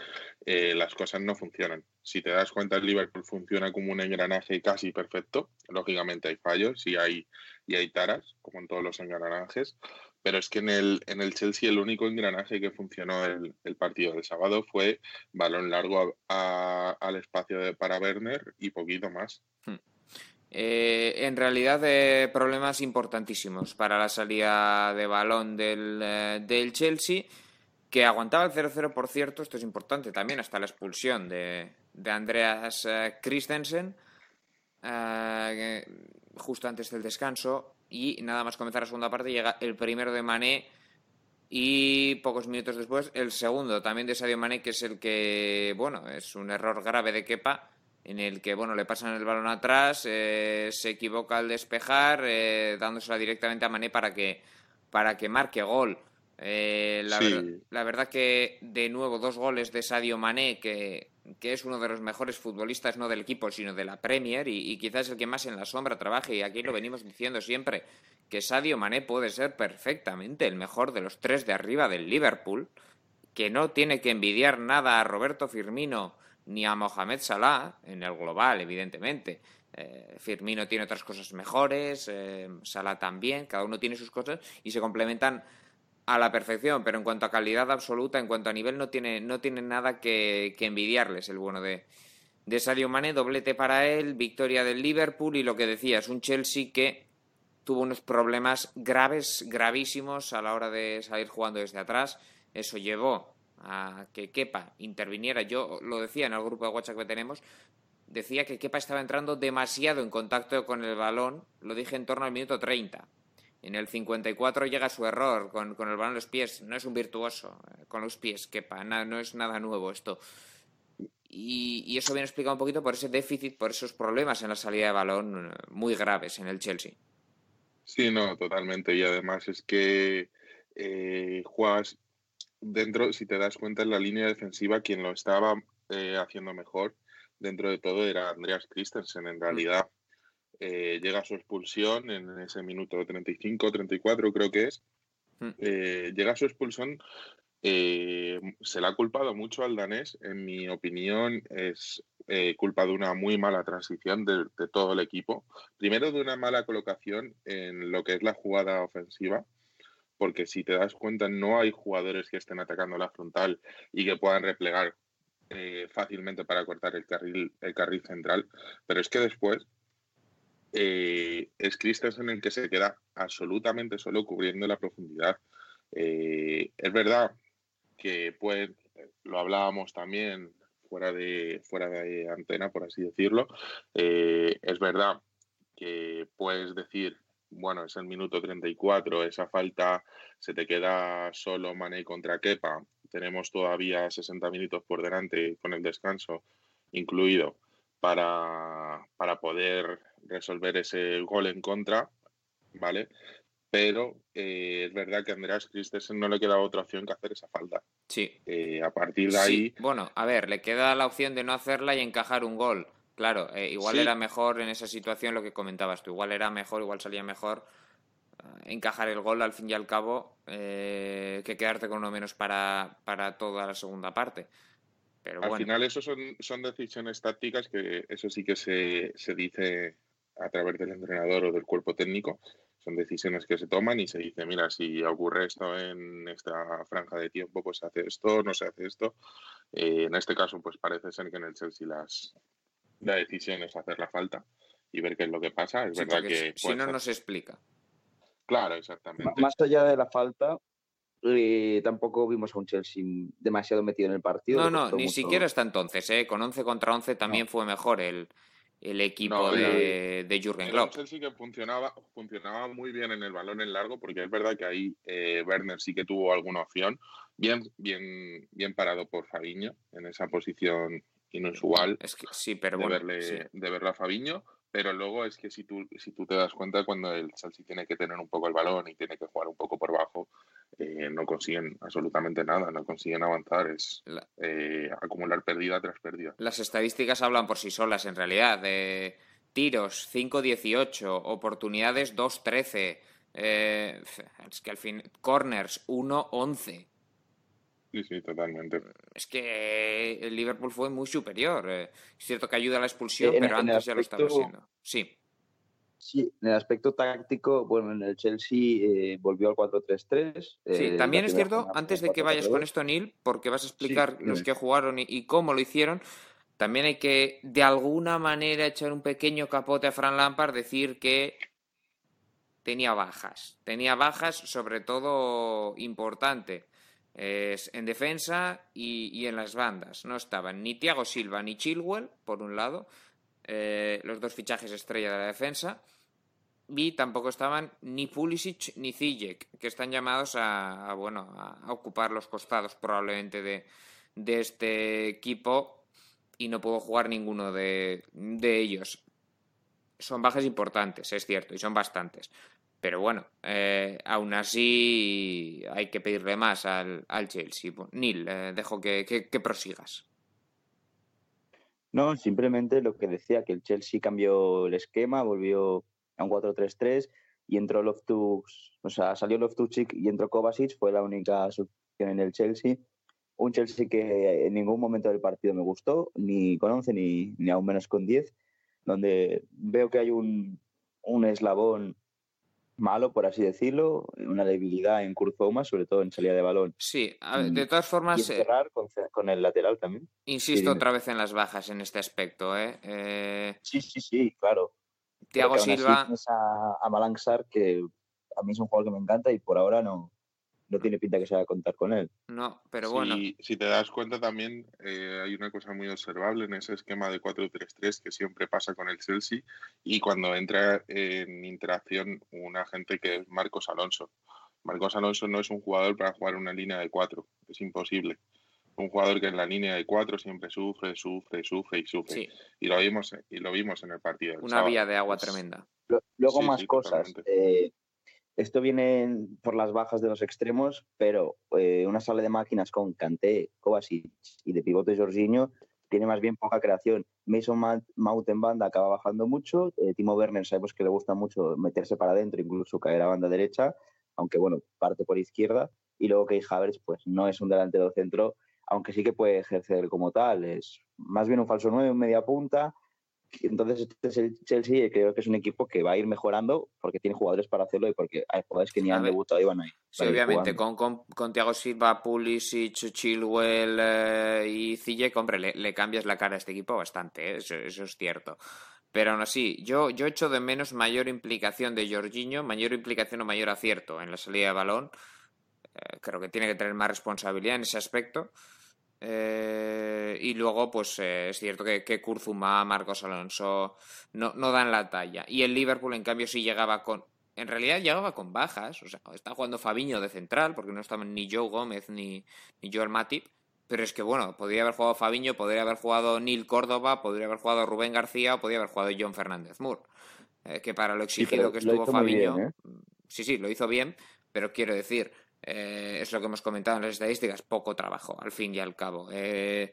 [SPEAKER 4] eh, las cosas no funcionan. Si te das cuenta, el Liverpool funciona como un engranaje casi perfecto. Lógicamente hay fallos y hay, y hay taras, como en todos los engranajes, pero es que en el, en el Chelsea el único engranaje que funcionó el, partido del sábado fue balón largo al espacio de, para Werner y poquito más. Hmm.
[SPEAKER 1] Eh, en realidad, eh, problemas importantísimos para la salida de balón del, eh, del Chelsea, que aguantaba el 0-0, por cierto, esto es importante también, hasta la expulsión de, de Andreas Christensen, justo antes del descanso, y nada más comenzar la segunda parte llega el primero de Mané y pocos minutos después el segundo también de Sadio Mané que es el que bueno es un error grave de Kepa en el que bueno le pasan el balón atrás eh, se equivoca al despejar eh, dándosela directamente a Mané para que para que marque gol eh, la, la, verdad que de nuevo dos goles de Sadio Mané que que es uno de los mejores futbolistas no del equipo, sino de la Premier y, quizás el que más en la sombra trabaje. Y aquí lo venimos diciendo siempre, que Sadio Mané puede ser perfectamente el mejor de los tres de arriba del Liverpool, que no tiene que envidiar nada a Roberto Firmino ni a Mohamed Salah, en el global, evidentemente. Eh, Firmino tiene otras cosas mejores, eh, Salah también, cada uno tiene sus cosas y se complementan a la perfección, pero en cuanto a calidad absoluta, en cuanto a nivel, no tiene, no tiene nada que, envidiarles el bueno de, de Sadio Mane, doblete para él, victoria del Liverpool y lo que decía, es un Chelsea que tuvo unos problemas graves, gravísimos a la hora de salir jugando desde atrás. Eso llevó a que Kepa interviniera. Yo lo decía en el grupo de WhatsApp que tenemos, decía que Kepa estaba entrando demasiado en contacto con el balón, lo dije en torno al minuto 30. En el 54 llega su error con, con el balón en los pies. No es un virtuoso eh, con los pies, quepa. no es nada nuevo esto. Y, eso viene explicado un poquito por ese déficit, por esos problemas en la salida de balón eh, muy graves en el Chelsea.
[SPEAKER 4] Sí, no, totalmente. Y además es que eh, juegas dentro, si te das cuenta, en la línea defensiva, quien lo estaba haciendo mejor dentro de todo era Andreas Christensen, en mm. Eh, llega su expulsión en ese minuto 35, 34 creo que es. Mm. Eh, llega su expulsión, eh, se le ha culpado mucho al danés, en mi opinión es culpa de una muy mala transición de, todo el equipo. Primero de una mala colocación en lo que es la jugada ofensiva, porque si te das cuenta no hay jugadores que estén atacando la frontal y que puedan replegar fácilmente para cortar el carril, el carril central, pero es que después eh, es Christensen el que se queda absolutamente solo cubriendo la profundidad. Eh, es verdad que pues lo hablábamos también fuera de, fuera de antena, por así decirlo. Eh, es verdad que puedes decir, bueno, es el minuto 34, esa falta se te queda solo Mané contra Kepa, tenemos todavía 60 minutos por delante con el descanso incluido para, para poder resolver ese gol en contra, ¿vale? Pero eh, es verdad que a Andreas Christensen no le queda otra opción que hacer esa falta.
[SPEAKER 1] Sí.
[SPEAKER 4] Eh, a partir de ahí.
[SPEAKER 1] Bueno, a ver, le queda la opción de no hacerla y encajar un gol. Claro, eh, igual era mejor en esa situación lo que comentabas tú. Igual era mejor, igual salía mejor encajar el gol al fin y al cabo que quedarte con uno menos para, para toda la segunda parte. Pero
[SPEAKER 4] al final, eso son, son decisiones tácticas que eso sí que se, se dice a través del entrenador o del cuerpo técnico son decisiones que se toman y se dice, mira, si ocurre esto en esta franja de tiempo, pues se hace esto, no se hace esto. Eh, en este caso, pues parece ser que en el Chelsea las, la decisión es hacer la falta y ver qué es lo que pasa. Es verdad que...
[SPEAKER 1] Si, no, no se explica.
[SPEAKER 4] Claro, exactamente.
[SPEAKER 2] Más allá de la falta, eh, tampoco vimos a un Chelsea demasiado metido en el partido.
[SPEAKER 1] No, no, ni siquiera hasta entonces. ¿eh? Con 11 contra 11 también fue mejor el, el equipo de, de Jürgen Klopp.
[SPEAKER 4] Chelsea que funcionaba, funcionaba muy bien en el balón en largo, porque es verdad que ahí eh, Werner sí que tuvo alguna opción. Bien, bien, bien parado por Fabiño en esa posición inusual.
[SPEAKER 1] Es que sí, pero
[SPEAKER 4] de verle, de verla a Fabiño. Pero luego es que si tú, si tú te das cuenta, cuando el Chelsea tiene que tener un poco el balón y tiene que jugar un poco por bajo, eh, no consiguen absolutamente nada, no consiguen avanzar, es eh, acumular pérdida tras pérdida.
[SPEAKER 1] Las estadísticas hablan por sí solas, en realidad. De tiros 5-18, oportunidades 2-13, eh, es que al fin, corners 1-11.
[SPEAKER 4] Sí, sí, totalmente.
[SPEAKER 1] Es que el Liverpool fue muy superior. Es cierto que ayuda a la expulsión, pero antes ya lo estaba haciendo. Sí.
[SPEAKER 2] Sí, en el aspecto táctico, bueno, en el Chelsea eh, volvió al 4-3-3.
[SPEAKER 1] sí, eh, también es cierto, antes de que vayas con esto, Neil, porque vas a explicar los que jugaron y, cómo lo hicieron, también hay que, de alguna manera, echar un pequeño capote a Fran Lampard, decir que tenía bajas. Tenía bajas, sobre todo importante. en defensa y, y, en las bandas. No estaban ni Thiago Silva ni Chilwell, por un lado, eh, los dos fichajes estrella de la defensa. Y tampoco estaban ni Pulisic ni Zijek, que están llamados a, bueno, a ocupar los costados probablemente de, de, este equipo y no puedo jugar ninguno de, de, ellos. Son bajas importantes, es cierto, y son bastantes. Pero bueno, eh, aún así hay que pedirle más al, al Chelsea. Neil, eh, dejo que, que prosigas.
[SPEAKER 2] No, simplemente lo que decía, que el Chelsea cambió el esquema, volvió a un 4-3-3 y entró Loftus, o sea, salió Loftus y entró Kovacic, fue la única solución en el Chelsea. Un Chelsea que en ningún momento del partido me gustó, ni con 11 ni, ni aún menos con 10, donde veo que hay un, un eslabón malo, por así decirlo, una debilidad en Kurzoma, sobre todo en salida de balón.
[SPEAKER 1] Sí, de todas formas...
[SPEAKER 2] Y eh, cerrar con, el lateral también.
[SPEAKER 1] Insisto otra vez en las bajas en este aspecto. ¿eh?
[SPEAKER 2] eh sí, sí, sí, claro.
[SPEAKER 1] Tiago Silva...
[SPEAKER 2] A, a Malanxar, que a mí es un jugador que me encanta y por ahora no, no tiene pinta que se va a contar con él.
[SPEAKER 1] No, pero bueno.
[SPEAKER 4] Si, te das cuenta también eh, hay una cosa muy observable en ese esquema de 4-3-3 que siempre pasa con el Chelsea y cuando entra en interacción un agente que es Marcos Alonso. Marcos Alonso no es un jugador para jugar una línea de 4, es imposible. Un jugador que en la línea de 4 siempre sufre, sufre, sufre y sufre. Y lo vimos y lo vimos en el partido.
[SPEAKER 1] Una vía de agua tremenda.
[SPEAKER 2] Luego más cosas. Eh, esto viene por las bajas de los extremos, pero eh, una sala de máquinas con Kanté, Kovacic y de pivote Jorginho tiene más bien poca creación. Mason Mount en banda acaba bajando mucho. Eh, Timo Werner sabemos que le gusta mucho meterse para adentro, incluso caer a banda derecha, aunque bueno, parte por izquierda. Y luego Key Havertz, pues no es un delantero centro, aunque sí que puede ejercer como tal. Es más bien un falso 9, un media punta entonces, este es el Chelsea creo que es un equipo que va a ir mejorando porque tiene jugadores para hacerlo y porque hay jugadores que ni han debutado y van a ir.
[SPEAKER 1] Sí, obviamente, con, con, Thiago Silva, Pulisic, Chilwell eh, y Ziyech, hombre, le, cambias la cara a este equipo bastante, ¿eh? eso, es cierto. Pero aún así, yo, yo echo de menos mayor implicación de Jorginho, mayor implicación o mayor acierto en la salida de balón. Eh, creo que tiene que tener más responsabilidad en ese aspecto. Eh, y luego, pues eh, es cierto que, que Kurzuma, Marcos Alonso no, no, dan la talla. Y el Liverpool, en cambio, sí llegaba con en realidad llegaba con bajas, o sea, está jugando Fabiño de central, porque no estaban ni Joe Gómez ni, ni Joel Matip, pero es que bueno, podría haber jugado Fabiño, podría haber jugado Neil Córdoba, podría haber jugado Rubén García o podría haber jugado John Fernández Moore. Eh, que para lo exigido que estuvo Fabiño, ¿eh? sí, sí, lo hizo bien, pero quiero decir, eh, es lo que hemos comentado en las estadísticas, poco trabajo, al fin y al cabo. el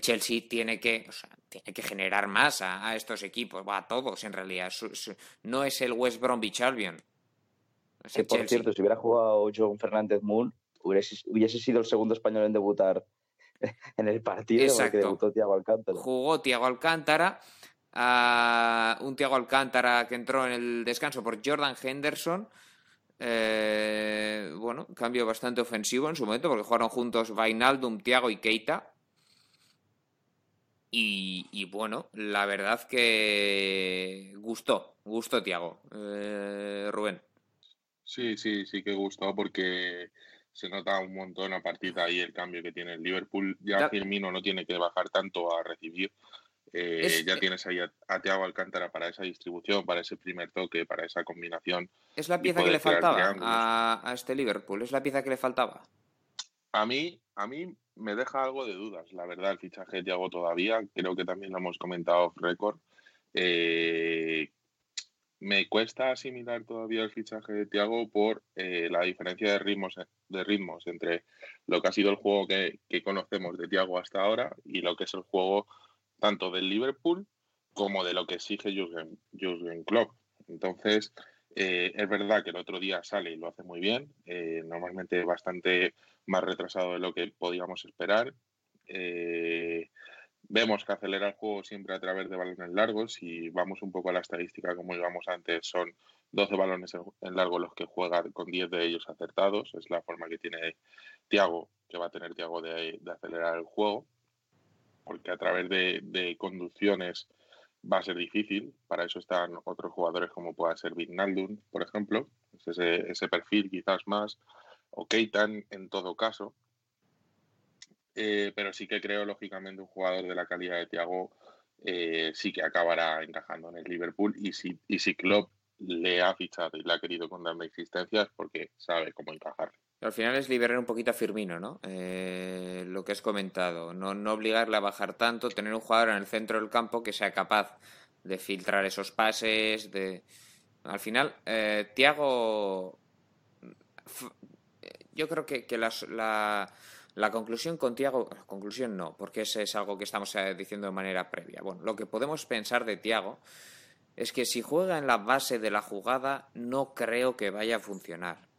[SPEAKER 1] Chelsea tiene que, o sea, tiene que generar más a, estos equipos, a todos en realidad. no es el West Bromwich Albion.
[SPEAKER 2] que por cierto, si hubiera jugado John Fernández Moore, hubiese, sido el segundo español en debutar en el partido Exacto. porque debutó Tiago Alcántara.
[SPEAKER 1] Jugó Tiago Alcántara, un Tiago Alcántara que entró en el descanso por Jordan Henderson. Eh, bueno, cambio bastante ofensivo en su momento porque jugaron juntos Vainaldum, Tiago y Keita. Y, bueno, la verdad que gustó, gustó Tiago. Eh, Rubén.
[SPEAKER 4] Sí, sí, sí que gustó porque se nota un montón a partir de ahí el cambio que tiene el Liverpool. Ya, Firmino no tiene que bajar tanto a recibir. Eh, ya tienes ahí a, a Thiago Alcántara para esa distribución, para ese primer toque, para esa combinación.
[SPEAKER 1] Es la pieza que le faltaba a, este Liverpool, es la pieza que le faltaba.
[SPEAKER 4] A mí, a mí me deja algo de dudas, la verdad, el fichaje de Thiago todavía. Creo que también lo hemos comentado off record. Eh, me cuesta asimilar todavía el fichaje de Thiago por eh, la diferencia de ritmos, de ritmos entre lo que ha sido el juego que, conocemos de Thiago hasta ahora y lo que es el juego tanto del Liverpool como de lo que exige Jurgen, Jurgen Klopp. Entonces, eh, es verdad que el otro día sale y lo hace muy bien, eh, normalmente bastante más retrasado de lo que podíamos esperar. Vemos que acelera el juego siempre a través de balones largos. y vamos un poco a la estadística, como íbamos antes, son 12 balones en largo los que juega con 10 de ellos acertados. Es la forma que tiene Tiago, que va a tener Tiago de, acelerar el juego, porque a través de, conducciones va a ser difícil. Para eso están otros jugadores como pueda ser Vignaldum, por ejemplo. ese, ese perfil quizás más. O Keitan en todo caso. Eh, pero sí que creo, lógicamente, un jugador de la calidad de Thiago eh, sí que acabará encajando en el Liverpool. Y si, y si Klopp le ha fichado y le ha querido con darle existencias, porque sabe cómo encajar.
[SPEAKER 1] Al final es liberar un poquito a Firmino, ¿no? Eh, lo que has comentado. No, obligarle a bajar tanto, tener un jugador en el centro del campo que sea capaz de filtrar esos pases. de Al final, eh, Tiago. Yo creo que, la conclusión con Tiago, conclusión no, porque ese es algo que estamos eh, diciendo de manera previa. Bueno, lo que podemos pensar de Tiago es que si juega en la base de la jugada, no creo que vaya a funcionar.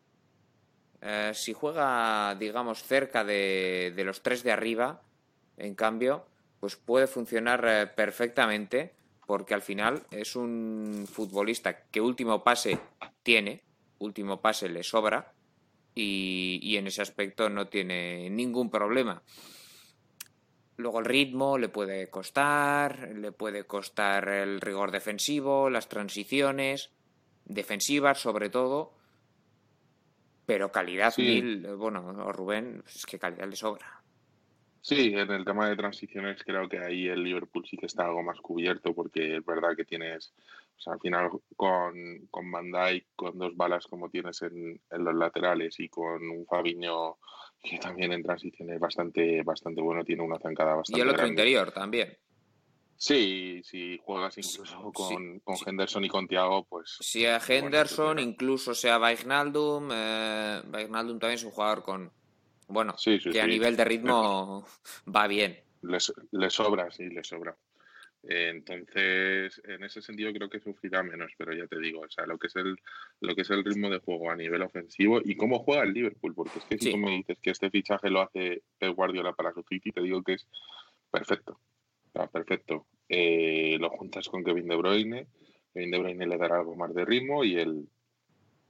[SPEAKER 1] Eh, si juega, digamos, cerca de, los tres de arriba, en cambio, pues puede funcionar eh, perfectamente, porque al final es un futbolista que último pase tiene, último pase le sobra, y, en ese aspecto no tiene ningún problema. Luego el ritmo le puede costar, le puede costar el rigor defensivo, las transiciones defensivas sobre todo, pero calidad mil, bueno, Rubén, es que calidad le sobra.
[SPEAKER 4] Sí, en el tema de transiciones creo que ahí el Liverpool sí que está algo más cubierto porque es verdad que tienes, o sea, al final con, con Van con dos balas como tienes en, los laterales y con un Fabiño que también en transiciones bastante, bastante bueno, tiene una zancada bastante
[SPEAKER 1] Y el otro interior también.
[SPEAKER 4] Sí, si juegas incluso con, Henderson y con Thiago, pues...
[SPEAKER 1] Si a Henderson, incluso sea Wijnaldum, eh, Wijnaldum también es un jugador con, bueno, que a nivel de ritmo va bien.
[SPEAKER 4] Le, sobra, sí, le sobra. entonces, en ese sentido creo que sufrirá menos, pero ya te digo, o sea, lo que es el, lo que es el ritmo de juego a nivel ofensivo y cómo juega el Liverpool, porque es que si tú me dices que este fichaje lo hace Pep Guardiola para su City, te digo que es perfecto, perfecto. Eh, lo juntas con Kevin De Bruyne, Kevin De Bruyne le dará algo más de ritmo y él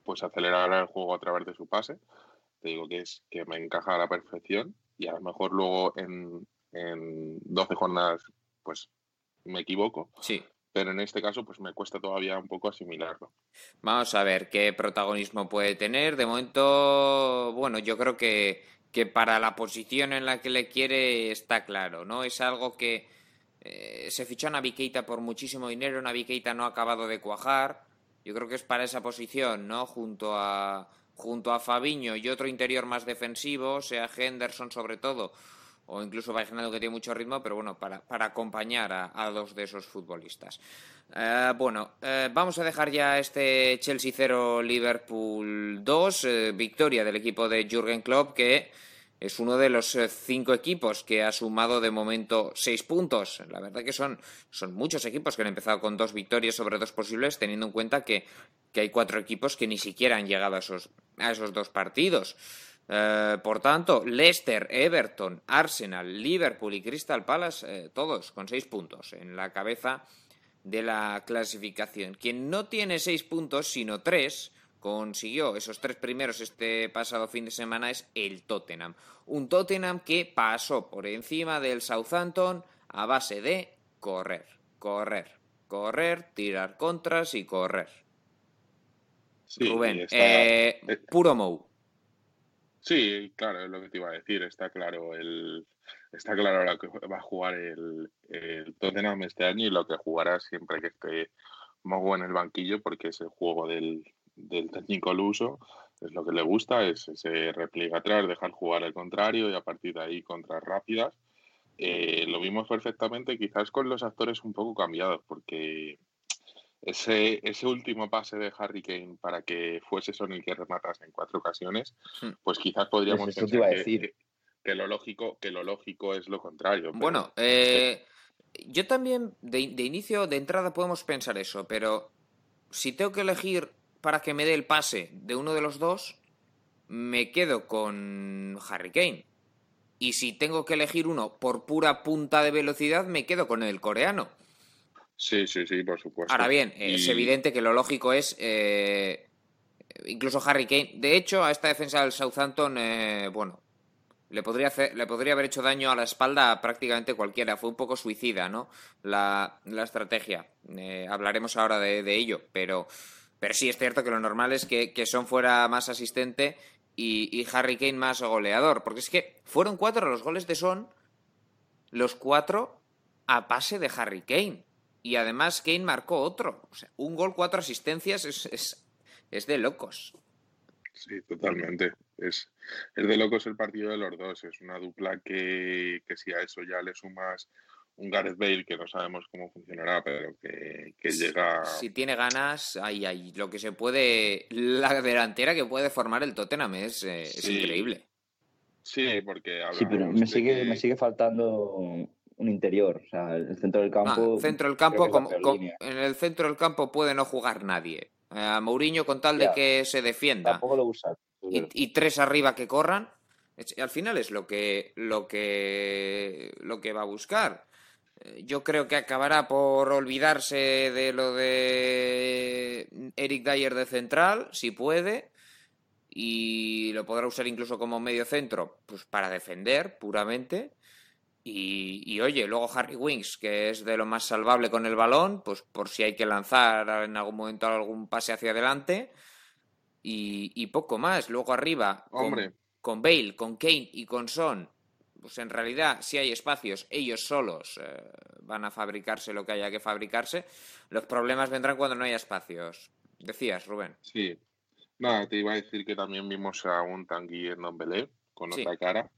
[SPEAKER 4] pues acelerará el juego a través de su pase te digo que es que me encaja a la perfección y a lo mejor luego en, en 12 jornadas pues me equivoco.
[SPEAKER 1] Sí.
[SPEAKER 4] Pero en este caso pues me cuesta todavía un poco asimilarlo.
[SPEAKER 1] Vamos a ver qué protagonismo puede tener. De momento, bueno, yo creo que, que para la posición en la que le quiere está claro, ¿no? Es algo que eh, se fichó a Naviqueita por muchísimo dinero, Naviqueita no ha acabado de cuajar. Yo creo que es para esa posición, ¿no? Junto a junto a Fabiño y otro interior más defensivo, sea Henderson sobre todo, o incluso imaginando que tiene mucho ritmo, pero bueno, para, acompañar a, dos de esos futbolistas. Eh, bueno, eh, vamos a dejar ya este Chelsea 0, Liverpool 2, eh, victoria del equipo de Jürgen Klopp, que es uno de los cinco equipos que ha sumado de momento seis puntos. La verdad que son, son muchos equipos que han empezado con dos victorias sobre dos posibles, teniendo en cuenta que, hay cuatro equipos que ni siquiera han llegado a esos, a esos dos partidos. Eh, por tanto, Leicester, Everton, Arsenal, Liverpool y Crystal Palace, eh, todos con seis puntos en la cabeza de la clasificación. Quien no tiene seis puntos, sino tres, consiguió esos tres primeros este pasado fin de semana es el Tottenham. Un Tottenham que pasó por encima del Southampton a base de correr, correr, correr, tirar contras y correr. Rubén, eh, puro Mou.
[SPEAKER 4] Sí, claro, es lo que te iba a decir. Está claro el, está claro lo que va a jugar el, el Tottenham este año y lo que jugará siempre que esté Mou en el banquillo, porque es el juego del, del técnico al uso es lo que le gusta, es ese repliega atrás, dejar jugar al contrario y a partir de ahí contras rápidas. Eh, lo vimos perfectamente, quizás con los actores un poco cambiados, porque ese, ese último pase de Harry Kane para que fuese Son el que rematase en cuatro ocasiones, hmm. pues quizás podríamos
[SPEAKER 2] pues pensar
[SPEAKER 4] que, que, lo lógico, que lo lógico es lo contrario.
[SPEAKER 1] Bueno, eh, yo también de, de, inicio, de entrada podemos pensar eso, pero si tengo que elegir para que me dé el pase de uno de los dos, me quedo con Harry Kane. Y si tengo que elegir uno por pura punta de velocidad, me quedo con el coreano.
[SPEAKER 4] Sí, sí, sí, por supuesto.
[SPEAKER 1] Ahora bien, es evidente que lo lógico es eh, incluso Harry Kane. De hecho, a esta defensa del Southampton, eh, bueno, le podría, le podría haber hecho daño a la espalda a prácticamente cualquiera. Fue un poco suicida, ¿no? La, estrategia. Eh, hablaremos ahora de, ello, pero, pero sí es cierto que lo normal es que, que Son fuera más asistente y, y, Harry Kane más goleador. Porque es que fueron cuatro los goles de Son, los cuatro a pase de Harry Kane. Y además Kane marcó otro. O sea, un gol, cuatro asistencias es, es, de locos.
[SPEAKER 4] Sí, totalmente. Es, es de locos el partido de los dos. Es una dupla que, si a eso ya le sumas un Gareth Bale que no sabemos cómo funcionará, pero que, llega.
[SPEAKER 1] Si tiene ganas, ahí, ahí. Lo que se puede. La delantera que puede formar el Tottenham es, eh, increíble.
[SPEAKER 4] Sí, porque.
[SPEAKER 2] Sí, pero me sigue, me sigue faltando un interior, o sea, el centro del campo.
[SPEAKER 1] centro del campo, en el centro del campo puede no jugar nadie. A Mourinho con tal de que se defienda.
[SPEAKER 2] Tampoco lo usa.
[SPEAKER 1] Y, tres arriba que corran. Al final es lo que, lo que, lo que va a buscar. Eh, yo creo que acabará por olvidarse de lo de Eric Dyer de central, si puede, y lo podrá usar incluso como medio centro, pues para defender puramente. Y, oye, luego Harry Winks, que es de lo más salvable con el balón, pues por si hay que lanzar en algún momento algún pase hacia adelante. Y, poco más. Luego arriba, con, con, Bale, con Kane y con Son, pues en realidad, si hay espacios, ellos solos eh, van a fabricarse lo que haya que fabricarse. Los problemas vendrán cuando no haya espacios. Decías, Rubén.
[SPEAKER 4] Sí. Nada, te iba a decir que también vimos a un Tanguy en Belé con otra cara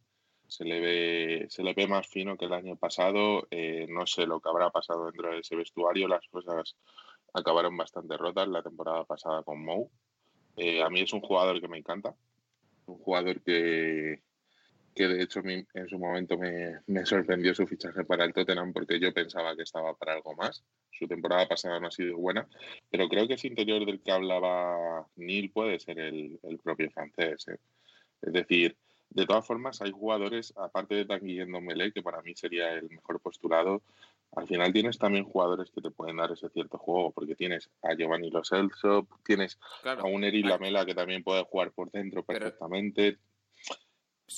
[SPEAKER 4] se le ve, se le ve más fino que el año pasado. Eh, no sé lo que habrá pasado dentro de ese vestuario. Las cosas acabaron bastante rotas la temporada pasada con Mou. Eh, a mí es un jugador que me encanta. Un jugador que, que de hecho en su momento me, me, sorprendió su fichaje para el Tottenham porque yo pensaba que estaba para algo más. Su temporada pasada no ha sido buena, pero creo que ese interior del que hablaba Neil puede ser el, el propio francés. ¿eh? Es decir, de todas formas, hay jugadores, aparte de Tanguy Mele, que para mí sería el mejor postulado, al final tienes también jugadores que te pueden dar ese cierto juego, porque tienes a Giovanni Lo Celso, tienes a un Eri Lamela que también puede jugar por dentro perfectamente.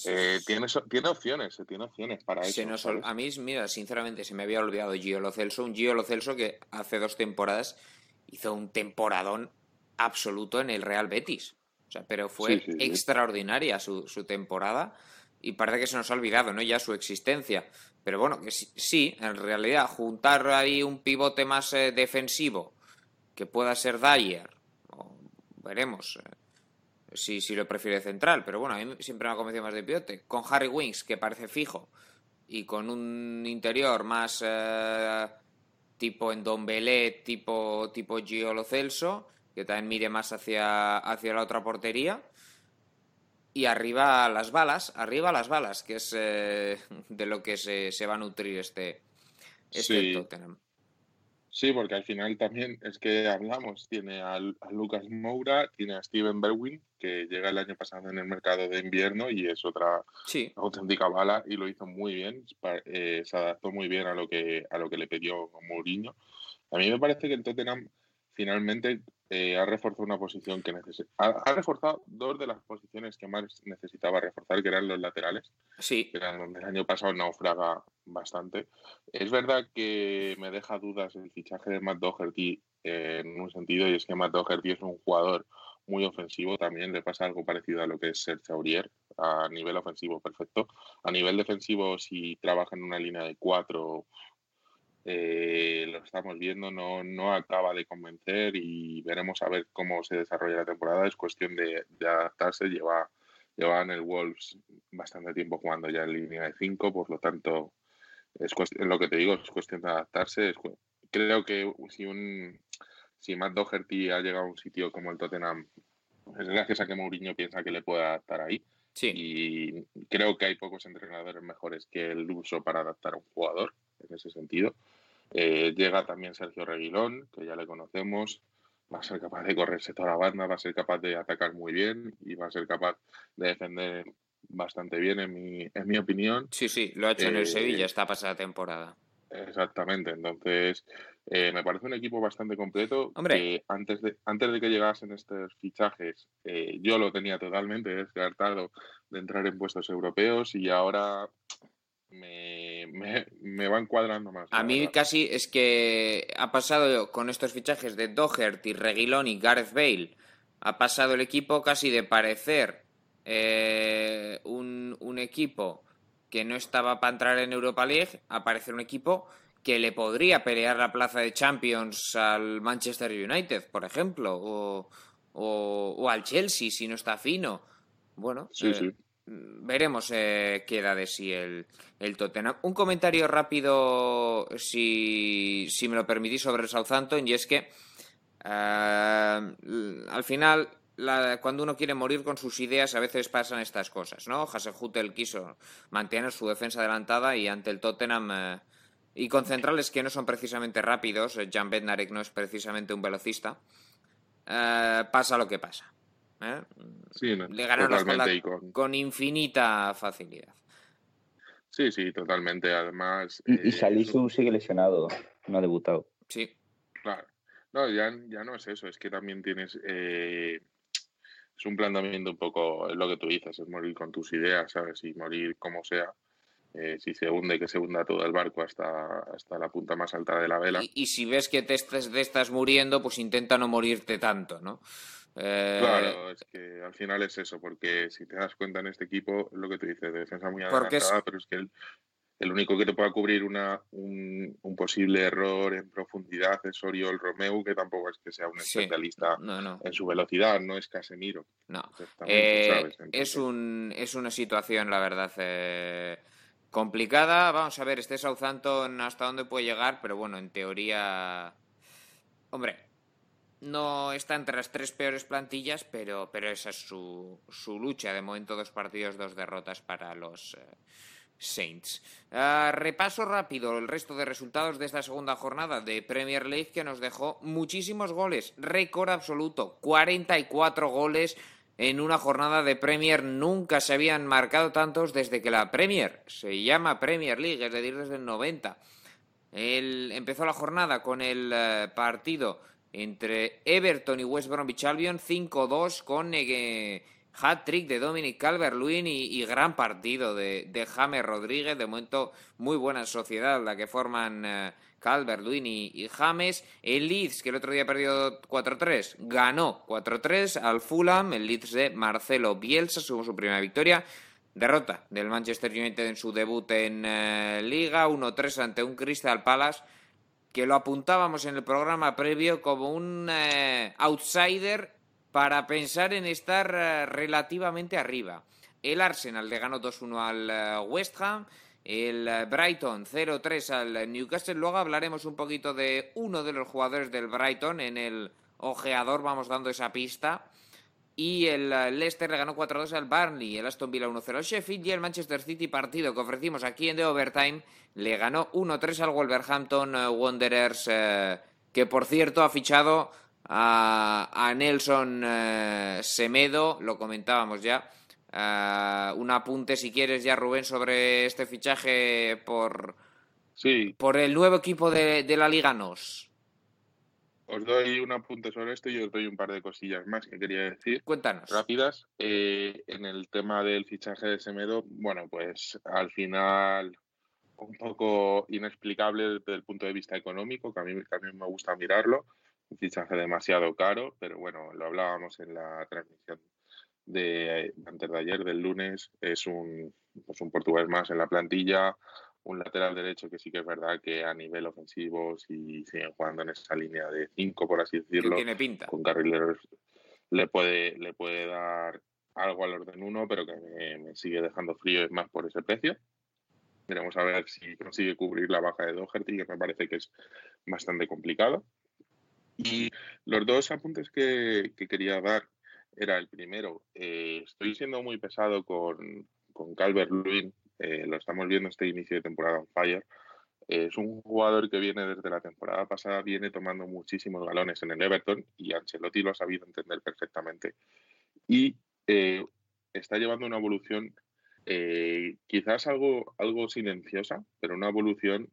[SPEAKER 4] Eh, tiene, tiene opciones, tiene opciones para eso.
[SPEAKER 1] a mí, mira, sinceramente, se me había olvidado Gio Lo Celso, un Gio Lo Celso que hace dos temporadas hizo un temporadón absoluto en el Real Betis pero fue extraordinaria su, temporada y parece que se nos ha olvidado, ¿no? Ya su existencia. Pero bueno, que sí, en realidad, juntar ahí un pivote más eh, defensivo que pueda ser Dyer, veremos eh, si, si lo prefiere central, pero bueno, a mí siempre me ha convencido más de pivote. Con Harry Winks, que parece fijo, y con un interior más eh, tipo en Belé, tipo, tipo Giolo Celso, que también mire más hacia, hacia la otra portería. Y arriba las balas, arriba las balas, que es eh, de lo que se, se, va a nutrir este, este Tottenham.
[SPEAKER 4] Sí, porque al final también es que hablamos, tiene a, Lucas Moura, tiene a Steven Berwin, que llega el año pasado en el mercado de invierno y es otra auténtica bala y lo hizo muy bien, eh, se adaptó muy bien a lo que a lo que le pidió Mourinho. A mí me parece que el Tottenham finalmente eh, ha reforzado una posición que necesita. Ha, reforzado dos de las posiciones que más necesitaba reforzar, que eran los laterales.
[SPEAKER 1] Sí.
[SPEAKER 4] Que eran donde el año pasado naufraga bastante. Es verdad que me deja dudas el fichaje de Matt Doherty en un sentido, y es que Matt Doherty es un jugador muy ofensivo también, le pasa algo parecido a lo que es Serge Aurier, a nivel ofensivo perfecto. A nivel defensivo, si trabaja en una línea de cuatro, eh, lo estamos viendo, no, no acaba de convencer y veremos a ver cómo se desarrolla la temporada. Es cuestión de, adaptarse. Lleva, lleva en el Wolves bastante tiempo jugando ya en línea de 5, por lo tanto, es lo que te digo, es cuestión de adaptarse. creo que si un si Matt Doherty ha llegado a un sitio como el Tottenham, es gracias a que Mourinho piensa que le puede adaptar ahí.
[SPEAKER 1] Sí.
[SPEAKER 4] Y creo que hay pocos entrenadores mejores que el uso para adaptar a un jugador en ese sentido. Eh, llega también Sergio Reguilón, que ya le conocemos. Va a ser capaz de correrse toda la banda, va a ser capaz de atacar muy bien y va a ser capaz de defender bastante bien, en mi, en mi opinión.
[SPEAKER 1] Sí, sí, lo ha hecho en el eh, Sevilla esta pasada temporada.
[SPEAKER 4] Exactamente, entonces eh, me parece un equipo bastante completo.
[SPEAKER 1] Hombre.
[SPEAKER 4] antes, de, antes de que llegasen estos fichajes, yo lo tenía totalmente descartado de entrar en puestos europeos y ahora me, me, van cuadrando más.
[SPEAKER 1] A mí casi es que ha pasado con estos fichajes de Doherty, Reguilón y Gareth Bale, ha pasado el equipo casi de parecer eh, un, un, equipo que no estaba para entrar en Europa League a parecer un equipo que le podría pelear la plaza de Champions al Manchester United, por ejemplo, o, o, al Chelsea si no está fino. Bueno,
[SPEAKER 4] sí, sí.
[SPEAKER 1] Veremos eh, qué da de sí el, el, Tottenham. Un comentario rápido, si, si, me lo permitís, sobre el Southampton, y es que eh, al final, cuando uno quiere morir con sus ideas, a veces pasan estas cosas, ¿no? Hasenhutel quiso mantener su defensa adelantada y ante el Tottenham... Eh, y con centrales que no son precisamente rápidos, Jan Bednarek no es precisamente un velocista, pasa lo que pasa. ¿Eh?
[SPEAKER 4] Le ganaron
[SPEAKER 1] con... con... infinita facilidad.
[SPEAKER 4] Sí, sí, totalmente. Además.
[SPEAKER 2] Y, eh, sigue lesionado, no ha debutado.
[SPEAKER 1] Sí.
[SPEAKER 4] Claro. No, ya, ya no es eso, es que también tienes. Eh, es un planteamiento un poco lo que tú dices, es morir con tus ideas, ¿sabes? Y morir como sea. Eh, si se hunde, que se hunda todo el barco hasta, hasta la punta más alta de la vela.
[SPEAKER 1] Y, si ves que te estás, te estás muriendo, pues intenta no morirte tanto, ¿no?
[SPEAKER 4] Eh, claro, es que al final es eso, porque si te das cuenta en este equipo, lo que tú dices, de defensa muy adelantada, pero es que el, único que te pueda cubrir una, un, posible error en profundidad es Oriol Romeu, que tampoco es que sea un especialista en su velocidad, no es Casemiro.
[SPEAKER 1] No, eh, es, un, es una situación, la verdad, eh, complicada. Vamos a ver, este Southampton hasta dónde puede llegar, pero bueno, en teoría... Hombre, no está entre las tres peores plantillas, pero, pero esa es su, su lucha. De momento, dos partidos, dos derrotas para los eh, Saints. Ah, repaso rápido el resto de resultados de esta segunda jornada de Premier League que nos dejó muchísimos goles. Récord absoluto, 44 goles en una jornada de Premier. Nunca se habían marcado tantos desde que la Premier se llama Premier League, es decir, desde el 90. Él empezó la jornada con el eh, partido entre Everton y West Bromwich Albion, 5-2 con eh, hat-trick de Dominic Calvert-Lewin y, gran partido de, de James Rodríguez. De momento, muy buena sociedad la que forman eh, Calvert-Lewin y, James. El Leeds, que el otro día perdió 4-3, ganó 4-3 al Fulham. El Leeds de Marcelo Bielsa su primera victoria. Derrota del Manchester United en su debut en eh, Liga, 1-3 ante un Crystal Palace que lo apuntábamos en el programa previo como un eh, outsider para pensar en estar eh, relativamente arriba. El Arsenal le ganó 2-1 al eh, West Ham, el Brighton 0-3 al Newcastle. Luego hablaremos un poquito de uno de los jugadores del Brighton en el ojeador, vamos dando esa pista. Y el Leicester le ganó 4-2 al Barnley, el Aston Villa 1-0 al Sheffield y el Manchester City, partido que ofrecimos aquí en The Overtime, le ganó 1-3 al Wolverhampton eh, Wanderers, eh, que por cierto ha fichado a, Nelson eh, Semedo, lo comentábamos ya. un apunte, si quieres, ya Rubén, sobre este fichaje por,
[SPEAKER 4] sí.
[SPEAKER 1] por el nuevo equipo de, de la Liga NOS.
[SPEAKER 4] Os doy un apunte sobre esto y os doy un par de cosillas más que quería decir.
[SPEAKER 1] Cuéntanos.
[SPEAKER 4] Rápidas. Eh, en el tema del fichaje de Semedo, bueno, pues al final un poco inexplicable desde el punto de vista económico, que a mí, también me gusta mirarlo. Un fichaje demasiado caro, pero bueno, lo hablábamos en la transmisión de antes de ayer, del lunes. Es un, pues un portugués más en la plantilla, un lateral derecho que sí que es verdad que a nivel ofensivo, si siguen jugando en esa línea de cinco, por así decirlo,
[SPEAKER 1] tiene pinta.
[SPEAKER 4] con carrileros le puede, le puede dar algo al orden uno, pero que me, sigue dejando frío es más por ese precio. Veremos a ver si consigue cubrir la baja de Doherty, que me parece que es bastante complicado. Y los dos apuntes que, quería dar era el primero, eh, estoy siendo muy pesado con, con Calvert Lewin eh, lo estamos viendo este inicio de temporada on fire. es un jugador que viene desde la temporada pasada, viene tomando muchísimos galones en el Everton y Ancelotti lo ha sabido entender perfectamente. Y eh, está llevando una evolución eh, quizás algo, algo silenciosa, pero una evolución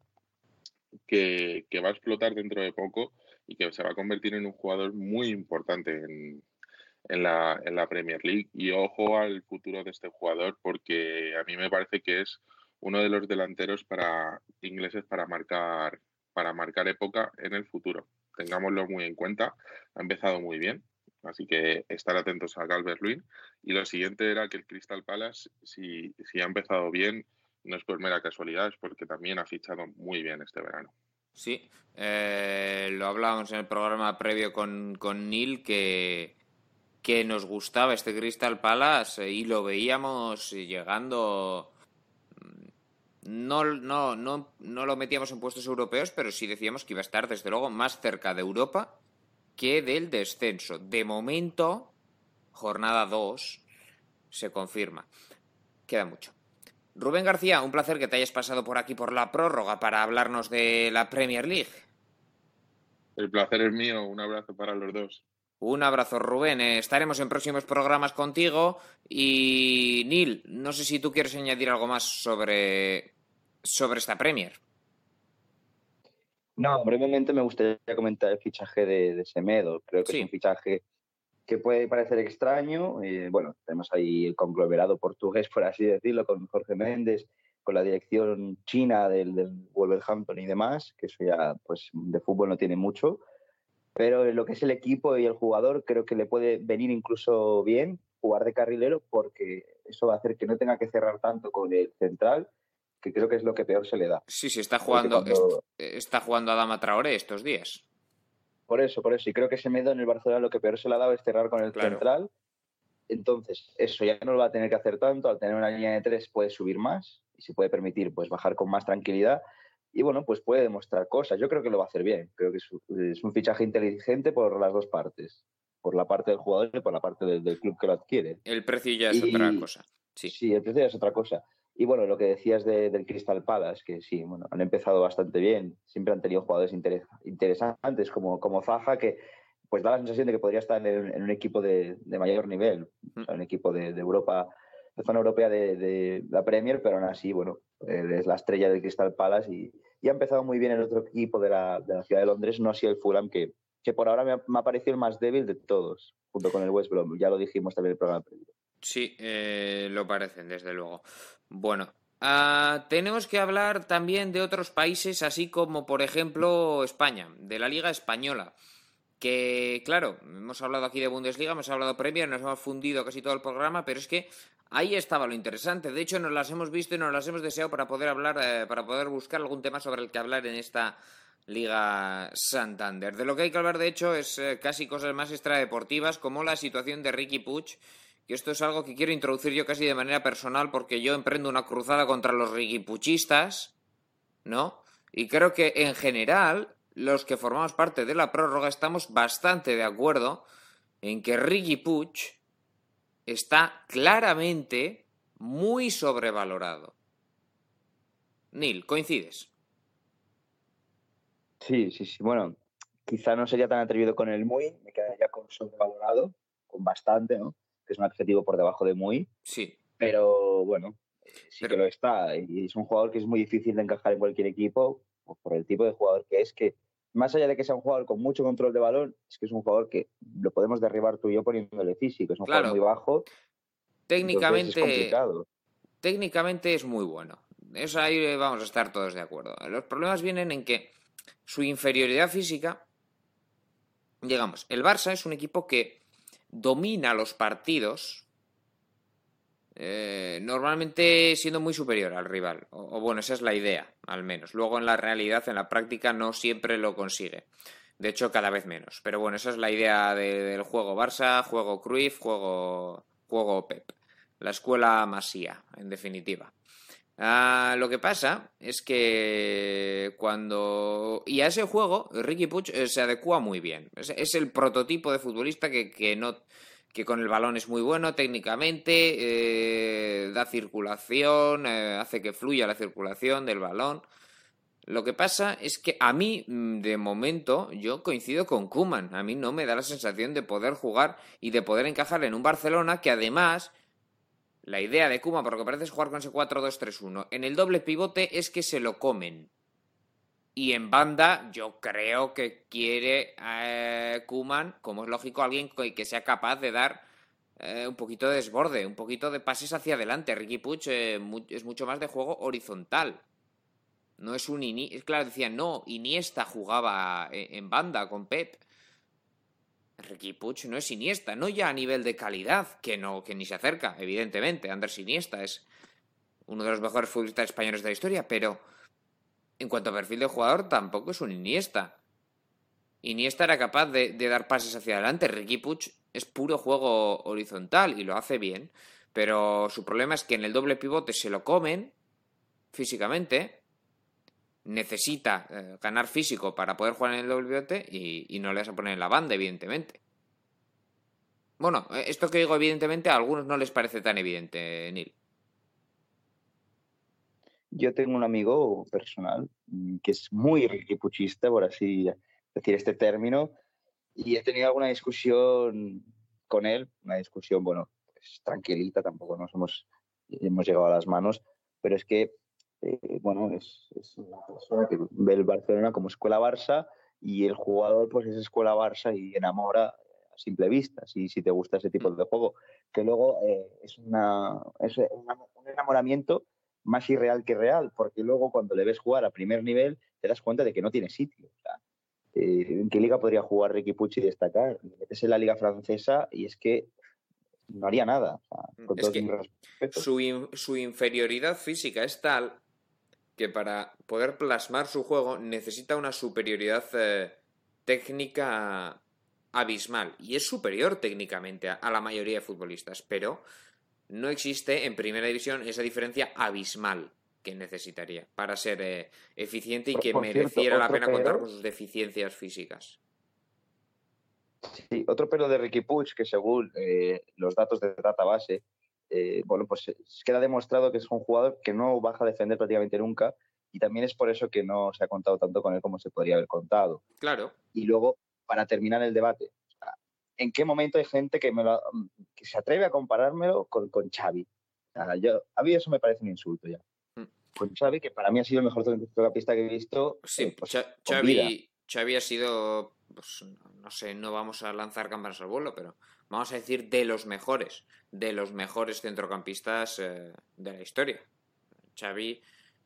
[SPEAKER 4] que, va a explotar dentro de poco y que se va a convertir en un jugador muy importante en, en la, en la Premier League. Y ojo al futuro de este jugador porque a mí me parece que es uno de los delanteros para ingleses para marcar, para marcar época en el futuro. Tengámoslo muy en cuenta. Ha empezado muy bien, así que estar atentos a Calvert Lewin. Y lo siguiente era que el Crystal Palace, si, si ha empezado bien, no es por mera casualidad, es porque también ha fichado muy bien este verano.
[SPEAKER 1] Sí, eh, lo hablábamos en el programa previo con, con Neil, que, que nos gustaba este Crystal Palace y lo veíamos llegando. Mm, no, no, no, no lo metíamos en puestos europeos, pero sí decíamos que iba a estar, desde luego, más cerca de Europa que del descenso. De momento, jornada 2 se confirma. Queda mucho. Rubén García, un placer que te hayas pasado por aquí por la prórroga para hablarnos de la Premier League.
[SPEAKER 4] El placer es mío, un abrazo para los dos.
[SPEAKER 1] Un abrazo, Rubén. Eh, estaremos en próximos programas contigo. Y Neil, no sé si tú quieres añadir algo más sobre, sobre esta Premier.
[SPEAKER 2] No, brevemente me gustaría comentar el fichaje de, Semedo. Creo que es un fichaje que puede parecer extraño. Eh, bueno, tenemos ahí el conglomerado portugués, por así decirlo, con Jorge Méndez, con la dirección china del, del Wolverhampton y demás, que eso ya pues de fútbol no tiene mucho pero lo que es el equipo y el jugador creo que le puede venir incluso bien jugar de carrilero porque eso va a hacer que no tenga que cerrar tanto con el central, que creo que es lo que peor se le da.
[SPEAKER 1] Sí, sí, está jugando, está jugando Adama Traoré estos días.
[SPEAKER 2] Por eso, por eso. Y creo que Semedo en el Barcelona lo que peor se le ha dado es cerrar con el central. Entonces, eso ya no lo va a tener que hacer tanto. Al tener una línea de tres puede subir más y se puede permitir pues bajar con más tranquilidad y bueno, pues puede demostrar cosas. Yo creo que lo va a hacer bien. Creo que es, un fichaje inteligente por las dos partes, por la parte del jugador y por la parte del, club que lo adquiere.
[SPEAKER 1] El precio ya es otra cosa. Sí.
[SPEAKER 2] sí, el precio ya es otra cosa. Y bueno, lo que decías del Crystal Palace, que sí, bueno, han empezado bastante bien. Siempre han tenido jugadores interesantes como, como Zaha, que pues da la sensación de que podría estar en, un equipo de, mayor nivel, mm. un equipo de, Europa, de zona europea de, la Premier, pero aún así, bueno, es la estrella del Crystal Palace y, ha empezado muy bien el otro equipo de la, ciudad de Londres, no así el Fulham, que, que por ahora me ha, parecido el más débil de todos, junto con el West Brom. Ya lo dijimos también en el programa
[SPEAKER 1] Sí, eh, lo parecen, desde luego. Bueno, ah, tenemos que hablar también de otros países, así como, por ejemplo, España, de la Liga Española que claro, hemos hablado aquí de Bundesliga, hemos hablado de Premier, nos hemos fundido casi todo el programa, pero es que ahí estaba lo interesante. De hecho, nos las hemos visto y nos las hemos deseado para poder hablar, eh, para poder buscar algún tema sobre el que hablar en esta Liga Santander. De lo que hay que hablar, de hecho, es eh, casi cosas más extradeportivas, como la situación de Ricky Puch, que esto es algo que quiero introducir yo casi de manera personal, porque yo emprendo una cruzada contra los Ricky Puchistas, ¿no? Y creo que en general, los que formamos parte de la prórroga estamos bastante de acuerdo en que Ricky Puch está claramente muy sobrevalorado. Neil, ¿coincides?
[SPEAKER 2] Sí, sí, sí. Bueno, quizá no sería tan atrevido con el muy, me quedaría con sobrevalorado, con bastante, ¿no? Que es un adjetivo por debajo de muy.
[SPEAKER 1] Sí.
[SPEAKER 2] Pero bueno, sí que lo está. Y es un jugador que es muy difícil de encajar en cualquier equipo por el tipo de jugador que es, que más allá de que sea un jugador con mucho control de balón, es que es un jugador que lo podemos derribar tú y yo poniéndole físico. Es un jugador muy bajo.
[SPEAKER 1] Técnicamente, técnicamente es muy bueno. Eso ahí vamos a estar todos de acuerdo. Los problemas vienen en que su inferioridad física, digamos, el Barça es un equipo que domina los partidos eh, normalmente siendo muy superior al rival. O, bueno, esa es la idea, al menos. Luego en la realidad, en la práctica, no siempre lo consigue. De hecho, cada vez menos. Pero bueno, esa es la idea del juego Barça, juego Cruyff, juego, juego Pep. La escuela Masía, en definitiva. Ah, lo que pasa es que cuando. Y a ese juego, Ricky Puch eh, se adecua muy bien. Es, el prototipo de futbolista que, no que con el balón es muy bueno técnicamente, eh, da circulación, eh, hace que fluya la circulación del balón. Lo que pasa es que a mí, mm, de momento, yo coincido con Kuman. A mí no me da la sensación de poder jugar y de poder encajar en un Barcelona que además la idea de Kuma, por lo que parece, jugar con ese 4-2-3-1. En el doble pivote es que se lo comen. Y en banda, yo creo que quiere eh, Kuman, como es lógico, alguien que sea capaz de dar eh, un poquito de desborde, un poquito de pases hacia adelante. Ricky Puch eh, es mucho más de juego horizontal. No es un Iniesta. Claro, decían, no, Iniesta jugaba en banda con Pep. Ricky Puch no es Iniesta, no ya a nivel de calidad, que no, que ni se acerca, evidentemente. Andrés Iniesta es uno de los mejores futbolistas españoles de la historia, pero en cuanto a perfil de jugador, tampoco es un Iniesta. Iniesta era capaz de, dar pases hacia adelante. Ricky Puch es puro juego horizontal y lo hace bien. Pero su problema es que en el doble pivote se lo comen físicamente. Necesita eh, ganar físico para poder jugar en el doble pivote y, y no le vas a poner en la banda, evidentemente. Bueno, eh, esto que digo evidentemente a algunos no les parece tan evidente, Neil.
[SPEAKER 2] Yo tengo un amigo personal mm, que es muy riquipuchista, por así decir este término, y he tenido alguna discusión con él, una discusión, bueno, pues, tranquilita, tampoco nos hemos, hemos llegado a las manos, pero es que, eh, bueno, es, es, una persona que ve el Barcelona como escuela Barça y el jugador pues es escuela Barça y enamora simple vista, si, si te gusta ese tipo mm. de juego, que luego eh, es, una, es un enamoramiento más irreal que real, porque luego cuando le ves jugar a primer nivel te das cuenta de que no tiene sitio. Eh, ¿En qué liga podría jugar Ricky Pucci y destacar? metes en la liga francesa y es que no haría nada.
[SPEAKER 1] su, su, inferioridad física es tal que para poder plasmar su juego necesita una superioridad eh, técnica abismal y es superior técnicamente a, la mayoría de futbolistas, pero no existe en primera división esa diferencia abismal que necesitaría para ser eh, eficiente y que mereciera la pena contar con sus deficiencias físicas.
[SPEAKER 2] Sí, otro pelo de Ricky Puig que según eh, los datos de database, eh, bueno, pues queda demostrado que es un jugador que no baja a defender prácticamente nunca y también es por eso que no se ha contado tanto con él como se podría haber contado.
[SPEAKER 1] Claro.
[SPEAKER 2] Y luego para terminar el debate. ¿En qué momento hay gente que, me que se atreve a comparármelo con, con Xavi? yo, a mí eso me parece un insulto ya. Mm. Con Xavi, que para mí ha sido el mejor centrocampista que he visto.
[SPEAKER 1] Sí, eh, pues, Xavi, Xavi, ha sido, pues, no sé, no vamos a lanzar cámaras al vuelo, pero vamos a decir de los mejores, de los mejores centrocampistas eh, de la historia. Xavi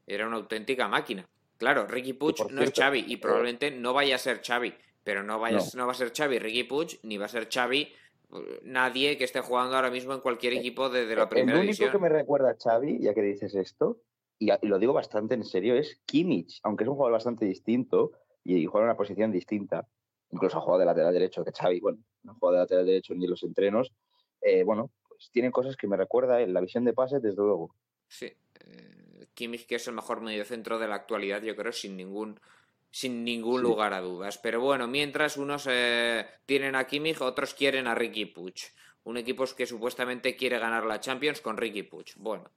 [SPEAKER 1] era una auténtica máquina. Claro, Ricky Puig no es Xavi y probablemente no vaya a ser Xavi, pero no, vayas, no. va a ser Xavi Ricky Puig, ni va a ser Xavi eh, nadie que esté jugando ahora mismo en cualquier eh, equipo de, la primera división.
[SPEAKER 2] El único que me recuerda a Xavi, ya que dices esto, y, lo digo bastante en serio, es Kimmich, aunque es un jugador bastante distinto, y juega en una posición distinta. Incluso ha jugado de lateral derecho, que Xavi, bueno, no ha jugado de lateral derecho ni en los entrenos. Eh, bueno, pues tienen cosas que me recuerda en la visión de pases, desde luego.
[SPEAKER 1] Sí. Eh, Kimmich, que es el mejor mediocentro de la actualidad, yo creo, sin ningún sin ningún lugar a dudas. Pero bueno, mientras unos eh, tienen a Kimmich, otros quieren a Ricky Puig. Un equipo que supuestamente quiere ganar la Champions con Ricky Puig. Bueno.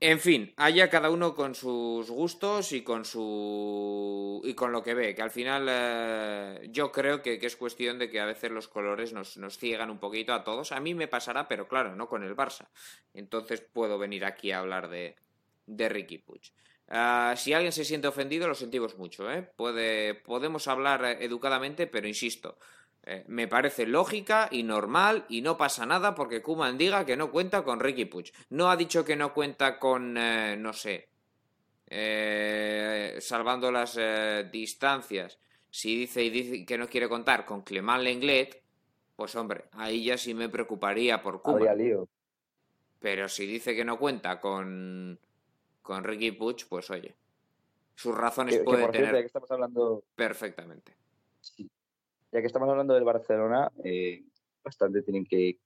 [SPEAKER 1] En fin, haya cada uno con sus gustos y con su y con lo que ve, que al final eh, yo creo que, es cuestión de que a veces los colores nos, nos, ciegan un poquito a todos. A mí me pasará, pero claro, no con el Barça. Entonces puedo venir aquí a hablar de, de Ricky Puig. Ah, si alguien se siente ofendido, lo sentimos mucho. ¿eh? Puede, podemos hablar eh, educadamente, pero insisto, eh, me parece lógica y normal y no pasa nada porque Kuman diga que no cuenta con Ricky Puig. No ha dicho que no cuenta con, no sé, salvando las distancias. Si dice y dice que no quiere contar con Clement Lenglet, pues hombre, ahí ya sí me preocuparía por Kuman. Pero si dice que no cuenta con con Ricky Puch, pues oye, sus razones pueden puede tener.
[SPEAKER 2] ya que estamos hablando...
[SPEAKER 1] Perfectamente.
[SPEAKER 2] Ya que estamos hablando del Barcelona, eh, bastante tienen que,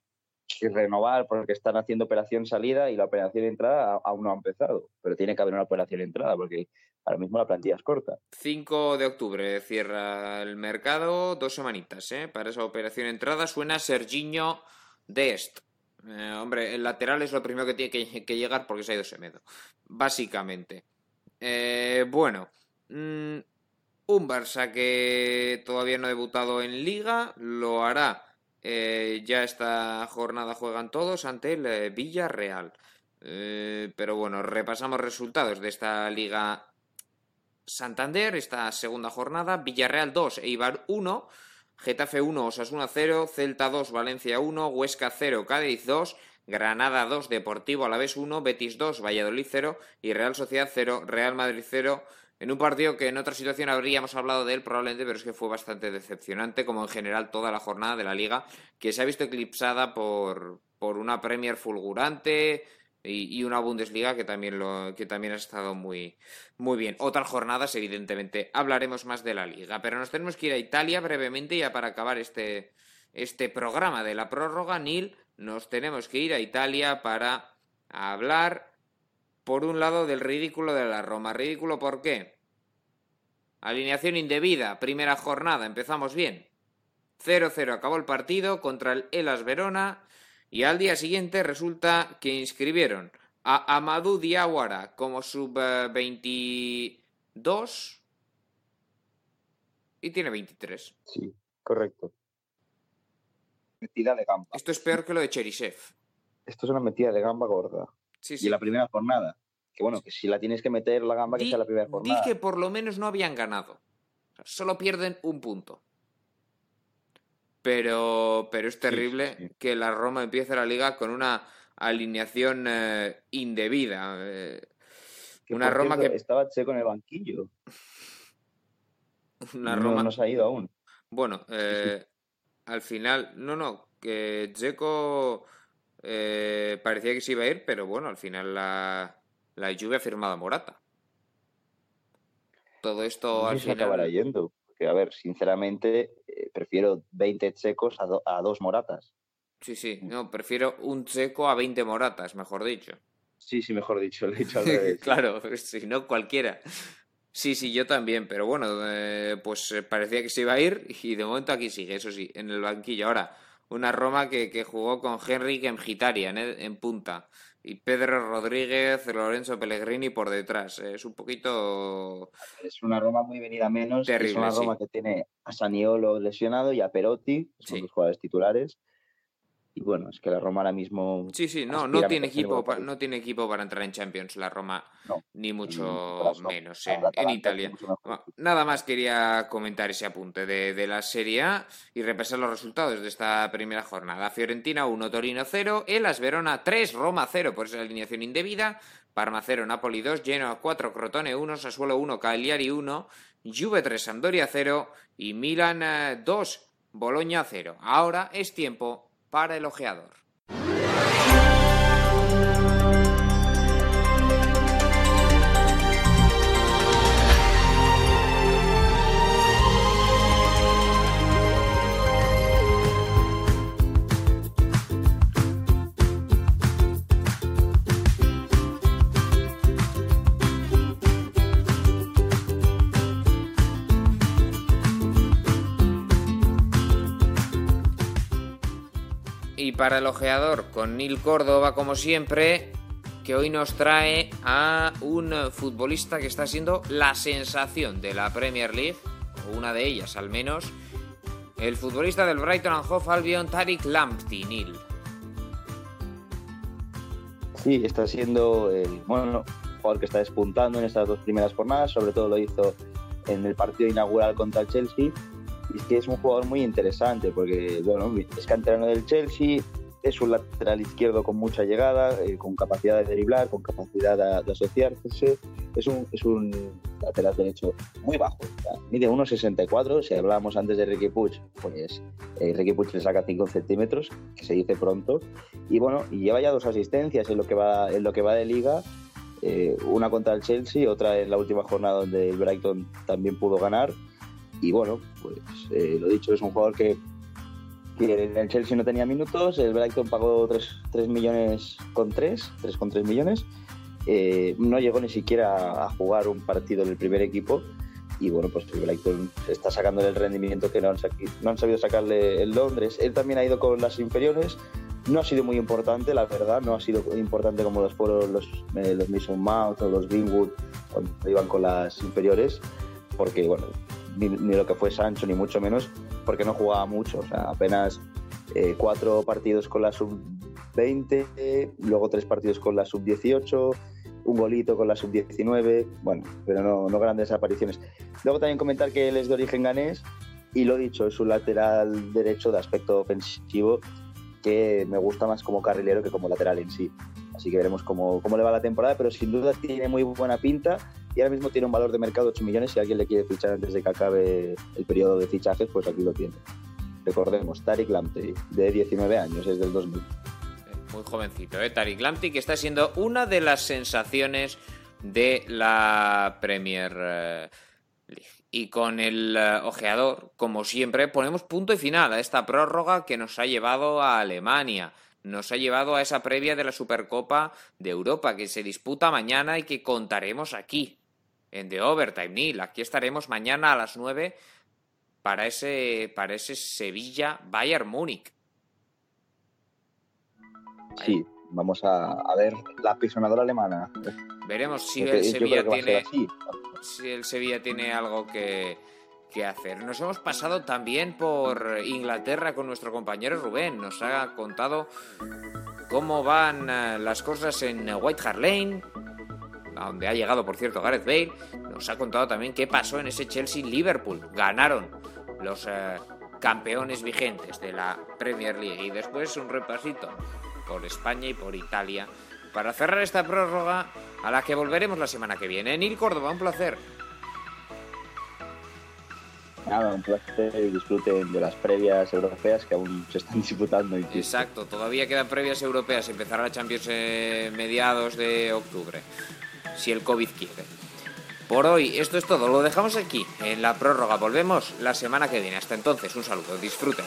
[SPEAKER 2] renovar porque están haciendo operación salida y la operación entrada aún no ha empezado. Pero tiene que haber una operación entrada porque ahora mismo la plantilla es corta.
[SPEAKER 1] 5 de octubre cierra el mercado, dos semanitas, ¿eh? Para esa operación entrada suena Serginho Dest. Eh, hombre, el lateral es lo primero que tiene que, llegar porque se ha ido Semedo. Básicamente. Eh, bueno. Mm, un Barça que todavía no ha debutado en Liga. Lo hará. Eh, ya esta jornada juegan todos ante el Villarreal. pero bueno, repasamos resultados de esta Liga Santander, esta segunda jornada. Villarreal 2, Eibar 1. Getafe 1, Osasuna 0, Celta 2, Valencia 1, Huesca 0, Cádiz 2, Granada 2, Deportivo Alavés 1, Betis 2, Valladolid 0 y Real Sociedad 0, Real Madrid 0. En un partido que en otra situación habríamos hablado de él probablemente, pero es que fue bastante decepcionante, como en general toda la jornada de la liga, que se ha visto eclipsada por, por una Premier fulgurante, y, una Bundesliga que también, lo, que también ha estado muy, muy bien. Otras jornadas, evidentemente, hablaremos más de la liga, pero nos tenemos que ir a Italia brevemente ya para acabar este, este programa de la prórroga, Nil, nos tenemos que ir a Italia para hablar, por un lado, del ridículo de la Roma. ¿Ridículo por qué? Alineación indebida, primera jornada, empezamos bien. 0-0 acabó el partido contra el Elas Verona y al día siguiente resulta que inscribieron a Amadou Diawara como sub-22 y tiene 23.
[SPEAKER 2] Sí, correcto. Metida de gamba.
[SPEAKER 1] Esto es peor que lo de Cherisev.
[SPEAKER 2] Esto es una metida de gamba gorda. Sí, sí. Y la primera jornada. Que bueno, que si la tienes que meter la gamba, que sea la primera jornada.
[SPEAKER 1] Di que por lo menos no habían ganado. solo pierden un punto. Pero, pero es terrible que la Roma empiece la liga con una alineación eh, indebida. Eh,
[SPEAKER 2] una Roma que. Estaba Checo en el banquillo. Una Roma. No, se ha ido aún.
[SPEAKER 1] Bueno, eh, al final. No, no. Que Checo parecía que se iba a ir, pero bueno, al final la, la lluvia ha firmado a Morata. Todo esto al final.
[SPEAKER 2] acabará yendo a ver, sinceramente, eh, prefiero 20 checos a, dos moratas.
[SPEAKER 1] Sí, sí, no, prefiero un checo a 20 moratas, mejor dicho.
[SPEAKER 2] Sí, sí, mejor dicho, lo he dicho
[SPEAKER 1] claro, si no, cualquiera. Sí, sí, yo también, pero bueno, eh, pues eh, parecía que se iba a ir y de momento aquí sigue, eso sí, en el banquillo. Ahora, una Roma que, que jugó con Henry en Gitaria, en punta y Pedro Rodríguez, Lorenzo Pellegrini por detrás. Es un poquito.
[SPEAKER 2] Es una Roma muy venida menos. es una Roma que tiene a Saniolo lesionado y a Perotti, son los jugadores titulares. Y bueno, es que la Roma ahora mismo.
[SPEAKER 1] Sí, sí, no, no tiene, equipo para, no tiene equipo para entrar en Champions, la Roma, ni mucho menos en, Italia. Nada más quería comentar ese apunte de, de, la Serie A y repasar los resultados de esta primera jornada. Fiorentina 1, Torino 0, Elas Verona 3, Roma 0 por esa alineación indebida, Parma 0, Napoli 2, Genoa 4, Crotone 1, Sassuolo 1, Cagliari 1, Juve 3, Sampdoria 0 y Milan 2, eh, Bologna 0. Ahora es tiempo para el ojeador. Y para el ojeador con Neil Córdoba como siempre, que hoy nos trae a un futbolista que está siendo la sensación de la Premier League, o una de ellas al menos, el futbolista del Brighton and Hove Albion, Tariq Lamptey, Neil.
[SPEAKER 2] Sí, está siendo el bueno, jugador que está despuntando en estas dos primeras jornadas, sobre todo lo hizo en el partido inaugural contra el Chelsea. Es que es un jugador muy interesante porque, bueno, es canterano del Chelsea, es un lateral izquierdo con mucha llegada, eh, con capacidad de driblar, con capacidad de, asociarse. Es un, es un, lateral derecho muy bajo. Mide 1,64. Si hablábamos antes de Ricky Puig, pues eh, Ricky Puig le saca 5 centímetros, que se dice pronto. Y bueno, y lleva ya dos asistencias en lo que va, en lo que va de liga. Eh, una contra el Chelsea, otra en la última jornada donde el Brighton también pudo ganar. Y bueno, pues eh, lo dicho, es un jugador que el Chelsea no tenía minutos, el Brighton pagó 3, millones con 3, 3 con 3 millones. Eh, no llegó ni siquiera a jugar un partido en el primer equipo y bueno, pues el Brighton está sacando el rendimiento que no han, no han sabido sacarle en Londres. Él también ha ido con las inferiores, no ha sido muy importante, la verdad, no ha sido importante como los fueron los, eh, los Mason Mount o los Greenwood cuando iban con las inferiores, porque bueno, ni, lo que fue Sancho, ni mucho menos, porque no jugaba mucho. O sea, apenas eh, cuatro partidos con la sub-20, luego tres partidos con la sub-18, un golito con la sub-19, bueno, pero no, no grandes apariciones. Luego también comentar que él es de origen ganés y lo dicho, es un lateral derecho de aspecto ofensivo que me gusta más como carrilero que como lateral en sí. Así que veremos cómo, cómo le va la temporada, pero sin duda tiene muy buena pinta y ahora mismo tiene un valor de mercado de 8 millones. Si alguien le quiere fichar antes de que acabe el periodo de fichajes, pues aquí lo tiene. Recordemos, Tariq Lamptey, de 19 años, es del 2000.
[SPEAKER 1] Muy jovencito, ¿eh? Tariq Lamptey, que está siendo una de las sensaciones de la Premier eh, League. Y con el eh, ojeador, como siempre, ponemos punto y final a esta prórroga que nos ha llevado a Alemania nos ha llevado a esa previa de la Supercopa de Europa que se disputa mañana y que contaremos aquí en The Overtime, Neil. Aquí estaremos mañana a las 9 para ese, para ese Sevilla-Bayern Múnich.
[SPEAKER 2] Sí, vamos a, ver la pisonadora alemana.
[SPEAKER 1] Veremos si el Sevilla tiene si el Sevilla tiene algo que, que hacer. Nos hemos pasado también por Inglaterra con nuestro compañero Rubén. Nos ha contado cómo van eh, las cosas en White Hart Lane, donde ha llegado, por cierto, Gareth Bale, nos ha contado también qué pasó en ese Chelsea-Liverpool. Ganaron los eh, campeones vigentes de la Premier League y después un repasito por España y por Italia para cerrar esta prórroga a la que volveremos la semana que viene. Nil Córdoba, un placer.
[SPEAKER 2] Nada, un placer y disfruten de las previas europeas que aún se están disputando.
[SPEAKER 1] Exacto, todavía quedan previas europeas. Empezará la Champions en mediados de octubre si el COVID quiere. Por hoy esto es todo, lo dejamos aquí en la prórroga, volvemos la semana que viene. Hasta entonces, un saludo, disfruten.